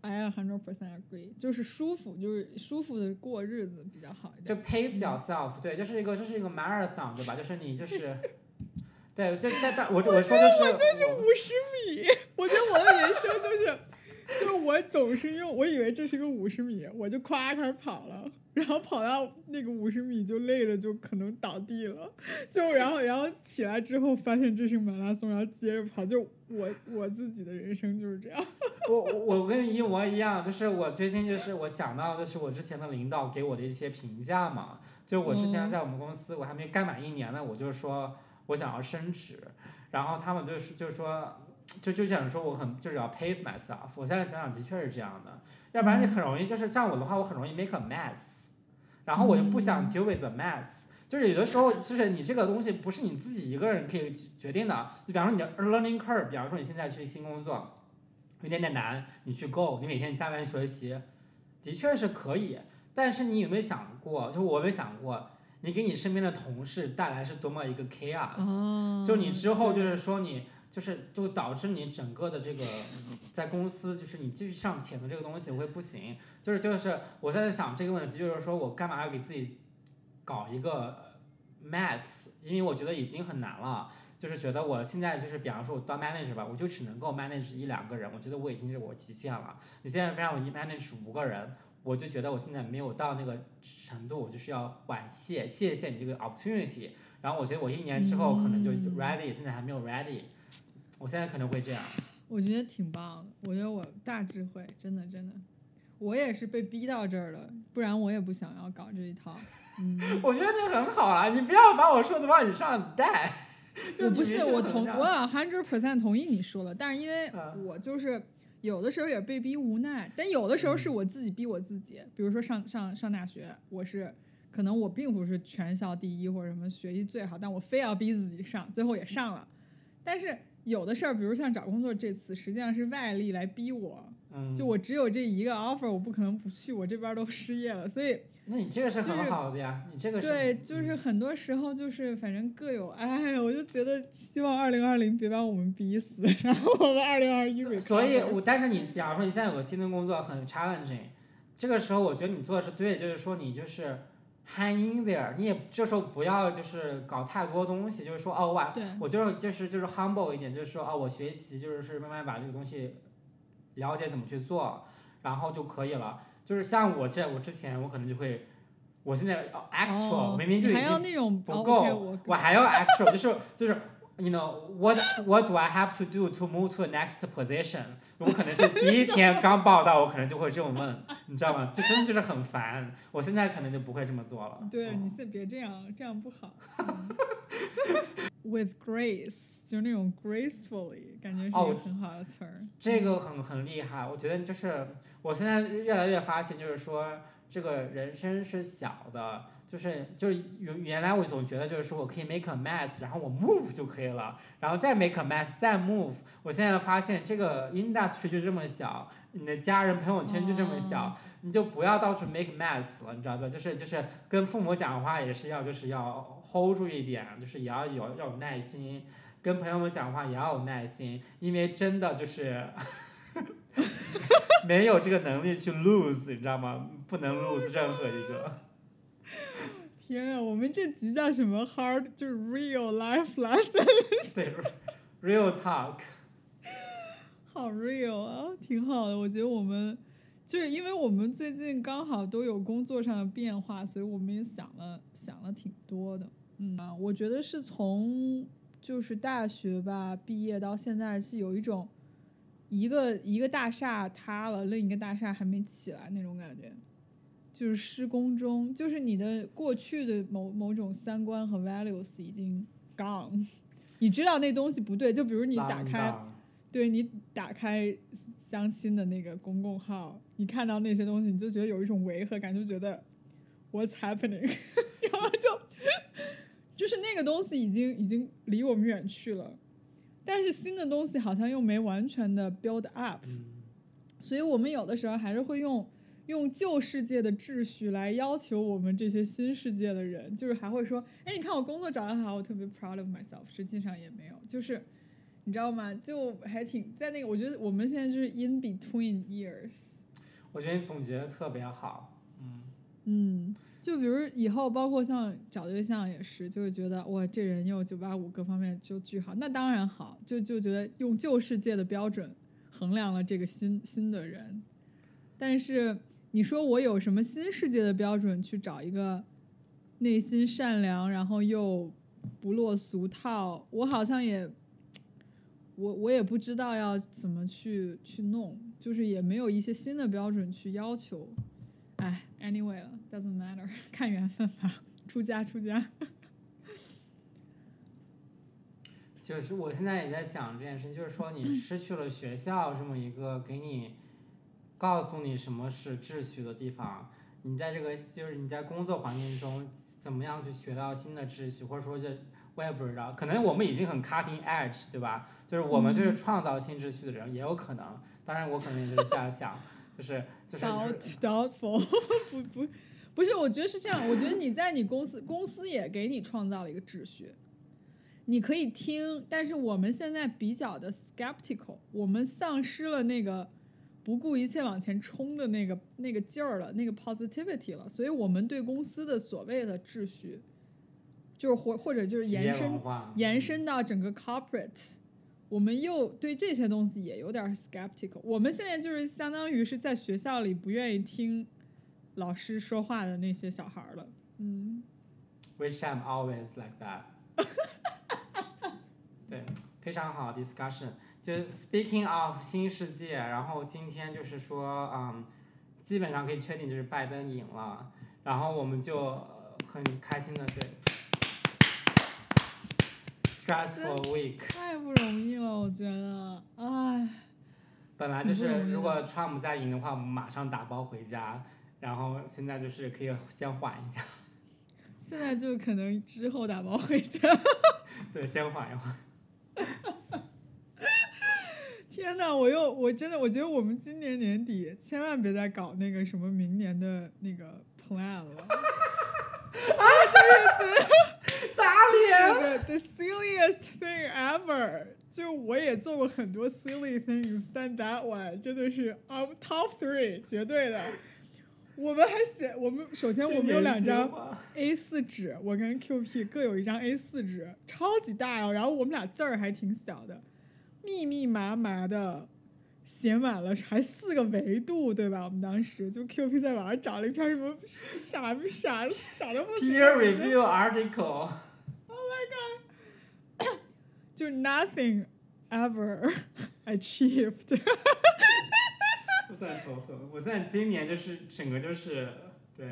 ，I a hundred percent agree，就是舒服，就是舒服的过日子比较好一点就点。pace yourself，对，就是一个这是一个 marathon，对吧？就是你就 [LAUGHS] 是，对，就但但我我说的是，我就是五十米，我觉得我的人生就是，就我总是用，我以为这是个五十米，我就夸开始跑了，然后跑到那个五十米就累的就可能倒地了，就然后然后起来之后发现这是马拉松，然后接着跑，就我我自己的人生就是这样。[LAUGHS] 我我我跟你一模一样，就是我最近就是我想到就是我之前的领导给我的一些评价嘛，就我之前嗯在我们公司我还没干满一年呢，我就说我想要升职，然后他们就是就说就就想说我很就是要 pace myself，我现在想想的确是这样的，要不然你很容易就是像我的话，我很容易 make a mess，然后我就不想 deal with a mess。就是有的时候，就是你这个东西不是你自己一个人可以决定的。就比方说你的 learning curve，比方说你现在去新工作，有点点难，你去 go，你每天加班学习，的确是可以。但是你有没有想过，就我没想过，你给你身边的同事带来是多么一个 chaos？、哦就你之后就是说你就是就导致你整个的这个在公司就是你继续上潜的这个东西会不行。就是就是我现在想这个问题，就是说我干嘛要给自己搞一个 mess？因为我觉得已经很难了。就是觉得我现在就是，比方说我当 manager 吧，我就只能够 manage 一两个人，我觉得我已经是我极限了。你现在让我一 manage 五个人，我就觉得我现在没有到那个程度，我就是要婉谢，谢谢你这个 opportunity。然后我觉得我一年之后可能就嗯 ready，、现在还没有 ready。我现在可能会这样。我觉得挺棒的，我觉得我大智慧，真的真的，我也是被逼到这儿了，不然我也不想要搞这一套。嗯，[LAUGHS] 我觉得你很好啊，你不要把我说的往你上带。[LAUGHS] 就我不是我同我 hundred percent 同意你说的，但是因为嗯我就是有的时候也被逼无奈，但有的时候是我自己逼我自己。比如说上上上大学，我是可能我并不是全校第一或者什么学习最好，但我非要逼自己上，最后也上了。但是有的事儿，比如像找工作这次，实际上是外力来逼我，嗯，就我只有这一个 offer，我不可能不去，我这边都失业了，所以那你这个是很好的呀，你这个是对，就是很多时候就是反正各有哎，我就觉得希望二零二零别把我们逼死，[LAUGHS] 然后我们二零二一所所以我但是你比方说你现在有个新的工作很 challenging，这个时候我觉得你做的是对的，就是说你就是 hang in there，你也这时候不要就是搞太多东西，就是说哦我对我就是就是就是 humble 一点，就是说哦我学习就是是慢慢把这个东西了解怎么去做，然后就可以了。就是像我这我之前我可能就会，我现在 actual 明明就已经不够我还要 actual，就是就是，you know what what do I have to do to move to the next position？我可能是第一天刚报道，我可能就会这么问，你知道吗？就真的就是很烦。我现在可能就不会这么做了。嗯对你先别这样，这样不好。嗯 With grace，就是那种 gracefully，感觉是一哦个很好的词儿。这个很很厉害，我觉得就是我现在越来越发现，就是说这个人生是小的，就是就是原原来我总觉得就是说我可以 make a mess，然后我 move 就可以了，然后再 make a mess，再 move。我现在发现这个 industry 就这么小，你的家人朋友圈就这么小，哦你就不要到处 make mess 了，你知道吧？就是就是跟父母讲话也是要就是要 hold 住一点，就是也要有要有耐心。跟朋友们讲话也要有耐心，因为真的就是 [LAUGHS] 没有这个能力去 lose，你知道吗？不能 lose 任何一个。[LAUGHS] 天啊，我们这集叫什么 hard？就是 real life lesson，[LAUGHS] 对，real talk。好 real 啊，挺好的。我觉得我们就是因为我们最近刚好都有工作上的变化，所以我们也想了想了挺多的。嗯啊，我觉得是从就是大学吧毕业到现在是有一种一个一个大厦塌了，另一个大厦还没起来那种感觉，就是施工中，就是你的过去的某某种三观和 values 已经 gone，[LAUGHS] 你知道那东西不对，就比如你打开。对你打开相亲的那个公共号，你看到那些东西，你就觉得有一种违和感，就觉得 What's happening？[LAUGHS] 然后就就是那个东西已经已经离我们远去了，但是新的东西好像又没完全的 build up，嗯所以我们有的时候还是会用用旧世界的秩序来要求我们这些新世界的人，就是还会说，哎，你看我工作找得好，我特别 proud of myself，实际上也没有，就是。你知道吗？就还挺在那个，我觉得我们现在就是 in between years。我觉得你总结的特别好。嗯，嗯，就比如以后，包括像找对象也是，就会觉得哇，这人又九八五，各方面就巨好，那当然好，就就觉得用旧世界的标准衡量了这个新新的人。但是你说我有什么新世界的标准去找一个内心善良，然后又不落俗套，我好像也。我我也不知道要怎么去去弄，就是也没有一些新的标准去要求。哎，anyway 了，doesn't matter，[LAUGHS] 看缘分吧，出家出家。[LAUGHS] 就是我现在也在想这件事，就是说你失去了学校这么一个给你告诉你什么是秩序的地方，你在这个就是你在工作环境中怎么样去学到新的秩序，或者说就我也不知道，可能我们已经很 cutting edge，对吧？就是我们就是创造新秩序的人，也有可能。当然，我可能也就是瞎想，就是就是、就 doubt 是 doubtful，不不不是，我觉得是这样。我觉得你在你公司，公司也给你创造了一个秩序，你可以听，但是我们现在比较的 skeptical，我们丧失了那个不顾一切往前冲的那个那个劲儿了，那个 positivity 了，所以我们对公司的所谓的秩序，就是或或者就是延伸延伸到整个 corporate，我们又对这些东西也有点儿 skeptical。我们现在就是相当于是在学校里不愿意听老师说话的那些小孩儿了。嗯，which I'm always like that。[LAUGHS] 对，非常好 discussion。就 speaking of 新世界，然后今天就是说，嗯，基本上可以确定就是拜登赢了，然后我们就呃很开心的对。stressful week，太不容易了，我觉得，唉，本来就是如果川普再赢的话，我们马上打包回家，然后现在就是可以先缓一下，现在就可能之后打包回家。[LAUGHS] 对，先缓一缓。天呐，我又我真的我觉得我们今年年底千万别再搞那个什么明年的那个 plan 了。[LAUGHS] 打脸。！The the silliest thing ever，就我也做过很多 silly things，但 that one 真的是 um top three 绝对的。我们还写，我们首先我们有两张 A 4纸，我跟 QP 各有一张 A 4纸，超级大哦。然后我们俩字儿还挺小的，密密麻麻的写满了，还四个维度，对吧？我们当时就 QP 在网上找了一篇什么傻傻傻的不行 Peer review article。Oh my god！[COUGHS] 就 nothing ever [LAUGHS] achieved。[LAUGHS] 不算头疼，我现在今年就是整个就是对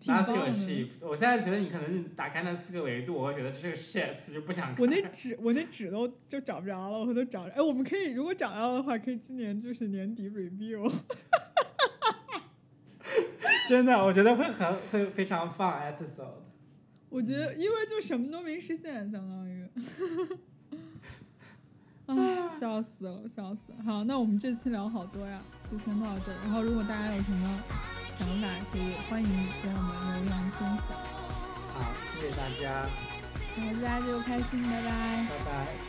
挺 nothing 棒的 achieved。我现在觉得你可能打开那四个维度，我会觉得这是个 shit，就不想看。我那纸，我那纸都就找不着了，我都找着。哎，我们可以如果找到的话，可以今年就是年底 review。[LAUGHS] 真的，我觉得会很会非常 fun episode。我觉得，因为就什么都没实现，相当于。[LAUGHS] 啊，笑死了，笑死了。好，那我们这期聊好多呀，就先到这儿。然后，如果大家有什么想法，可以欢迎跟我们留言分享。好，谢谢大家，然后大家就开心，拜拜。拜拜。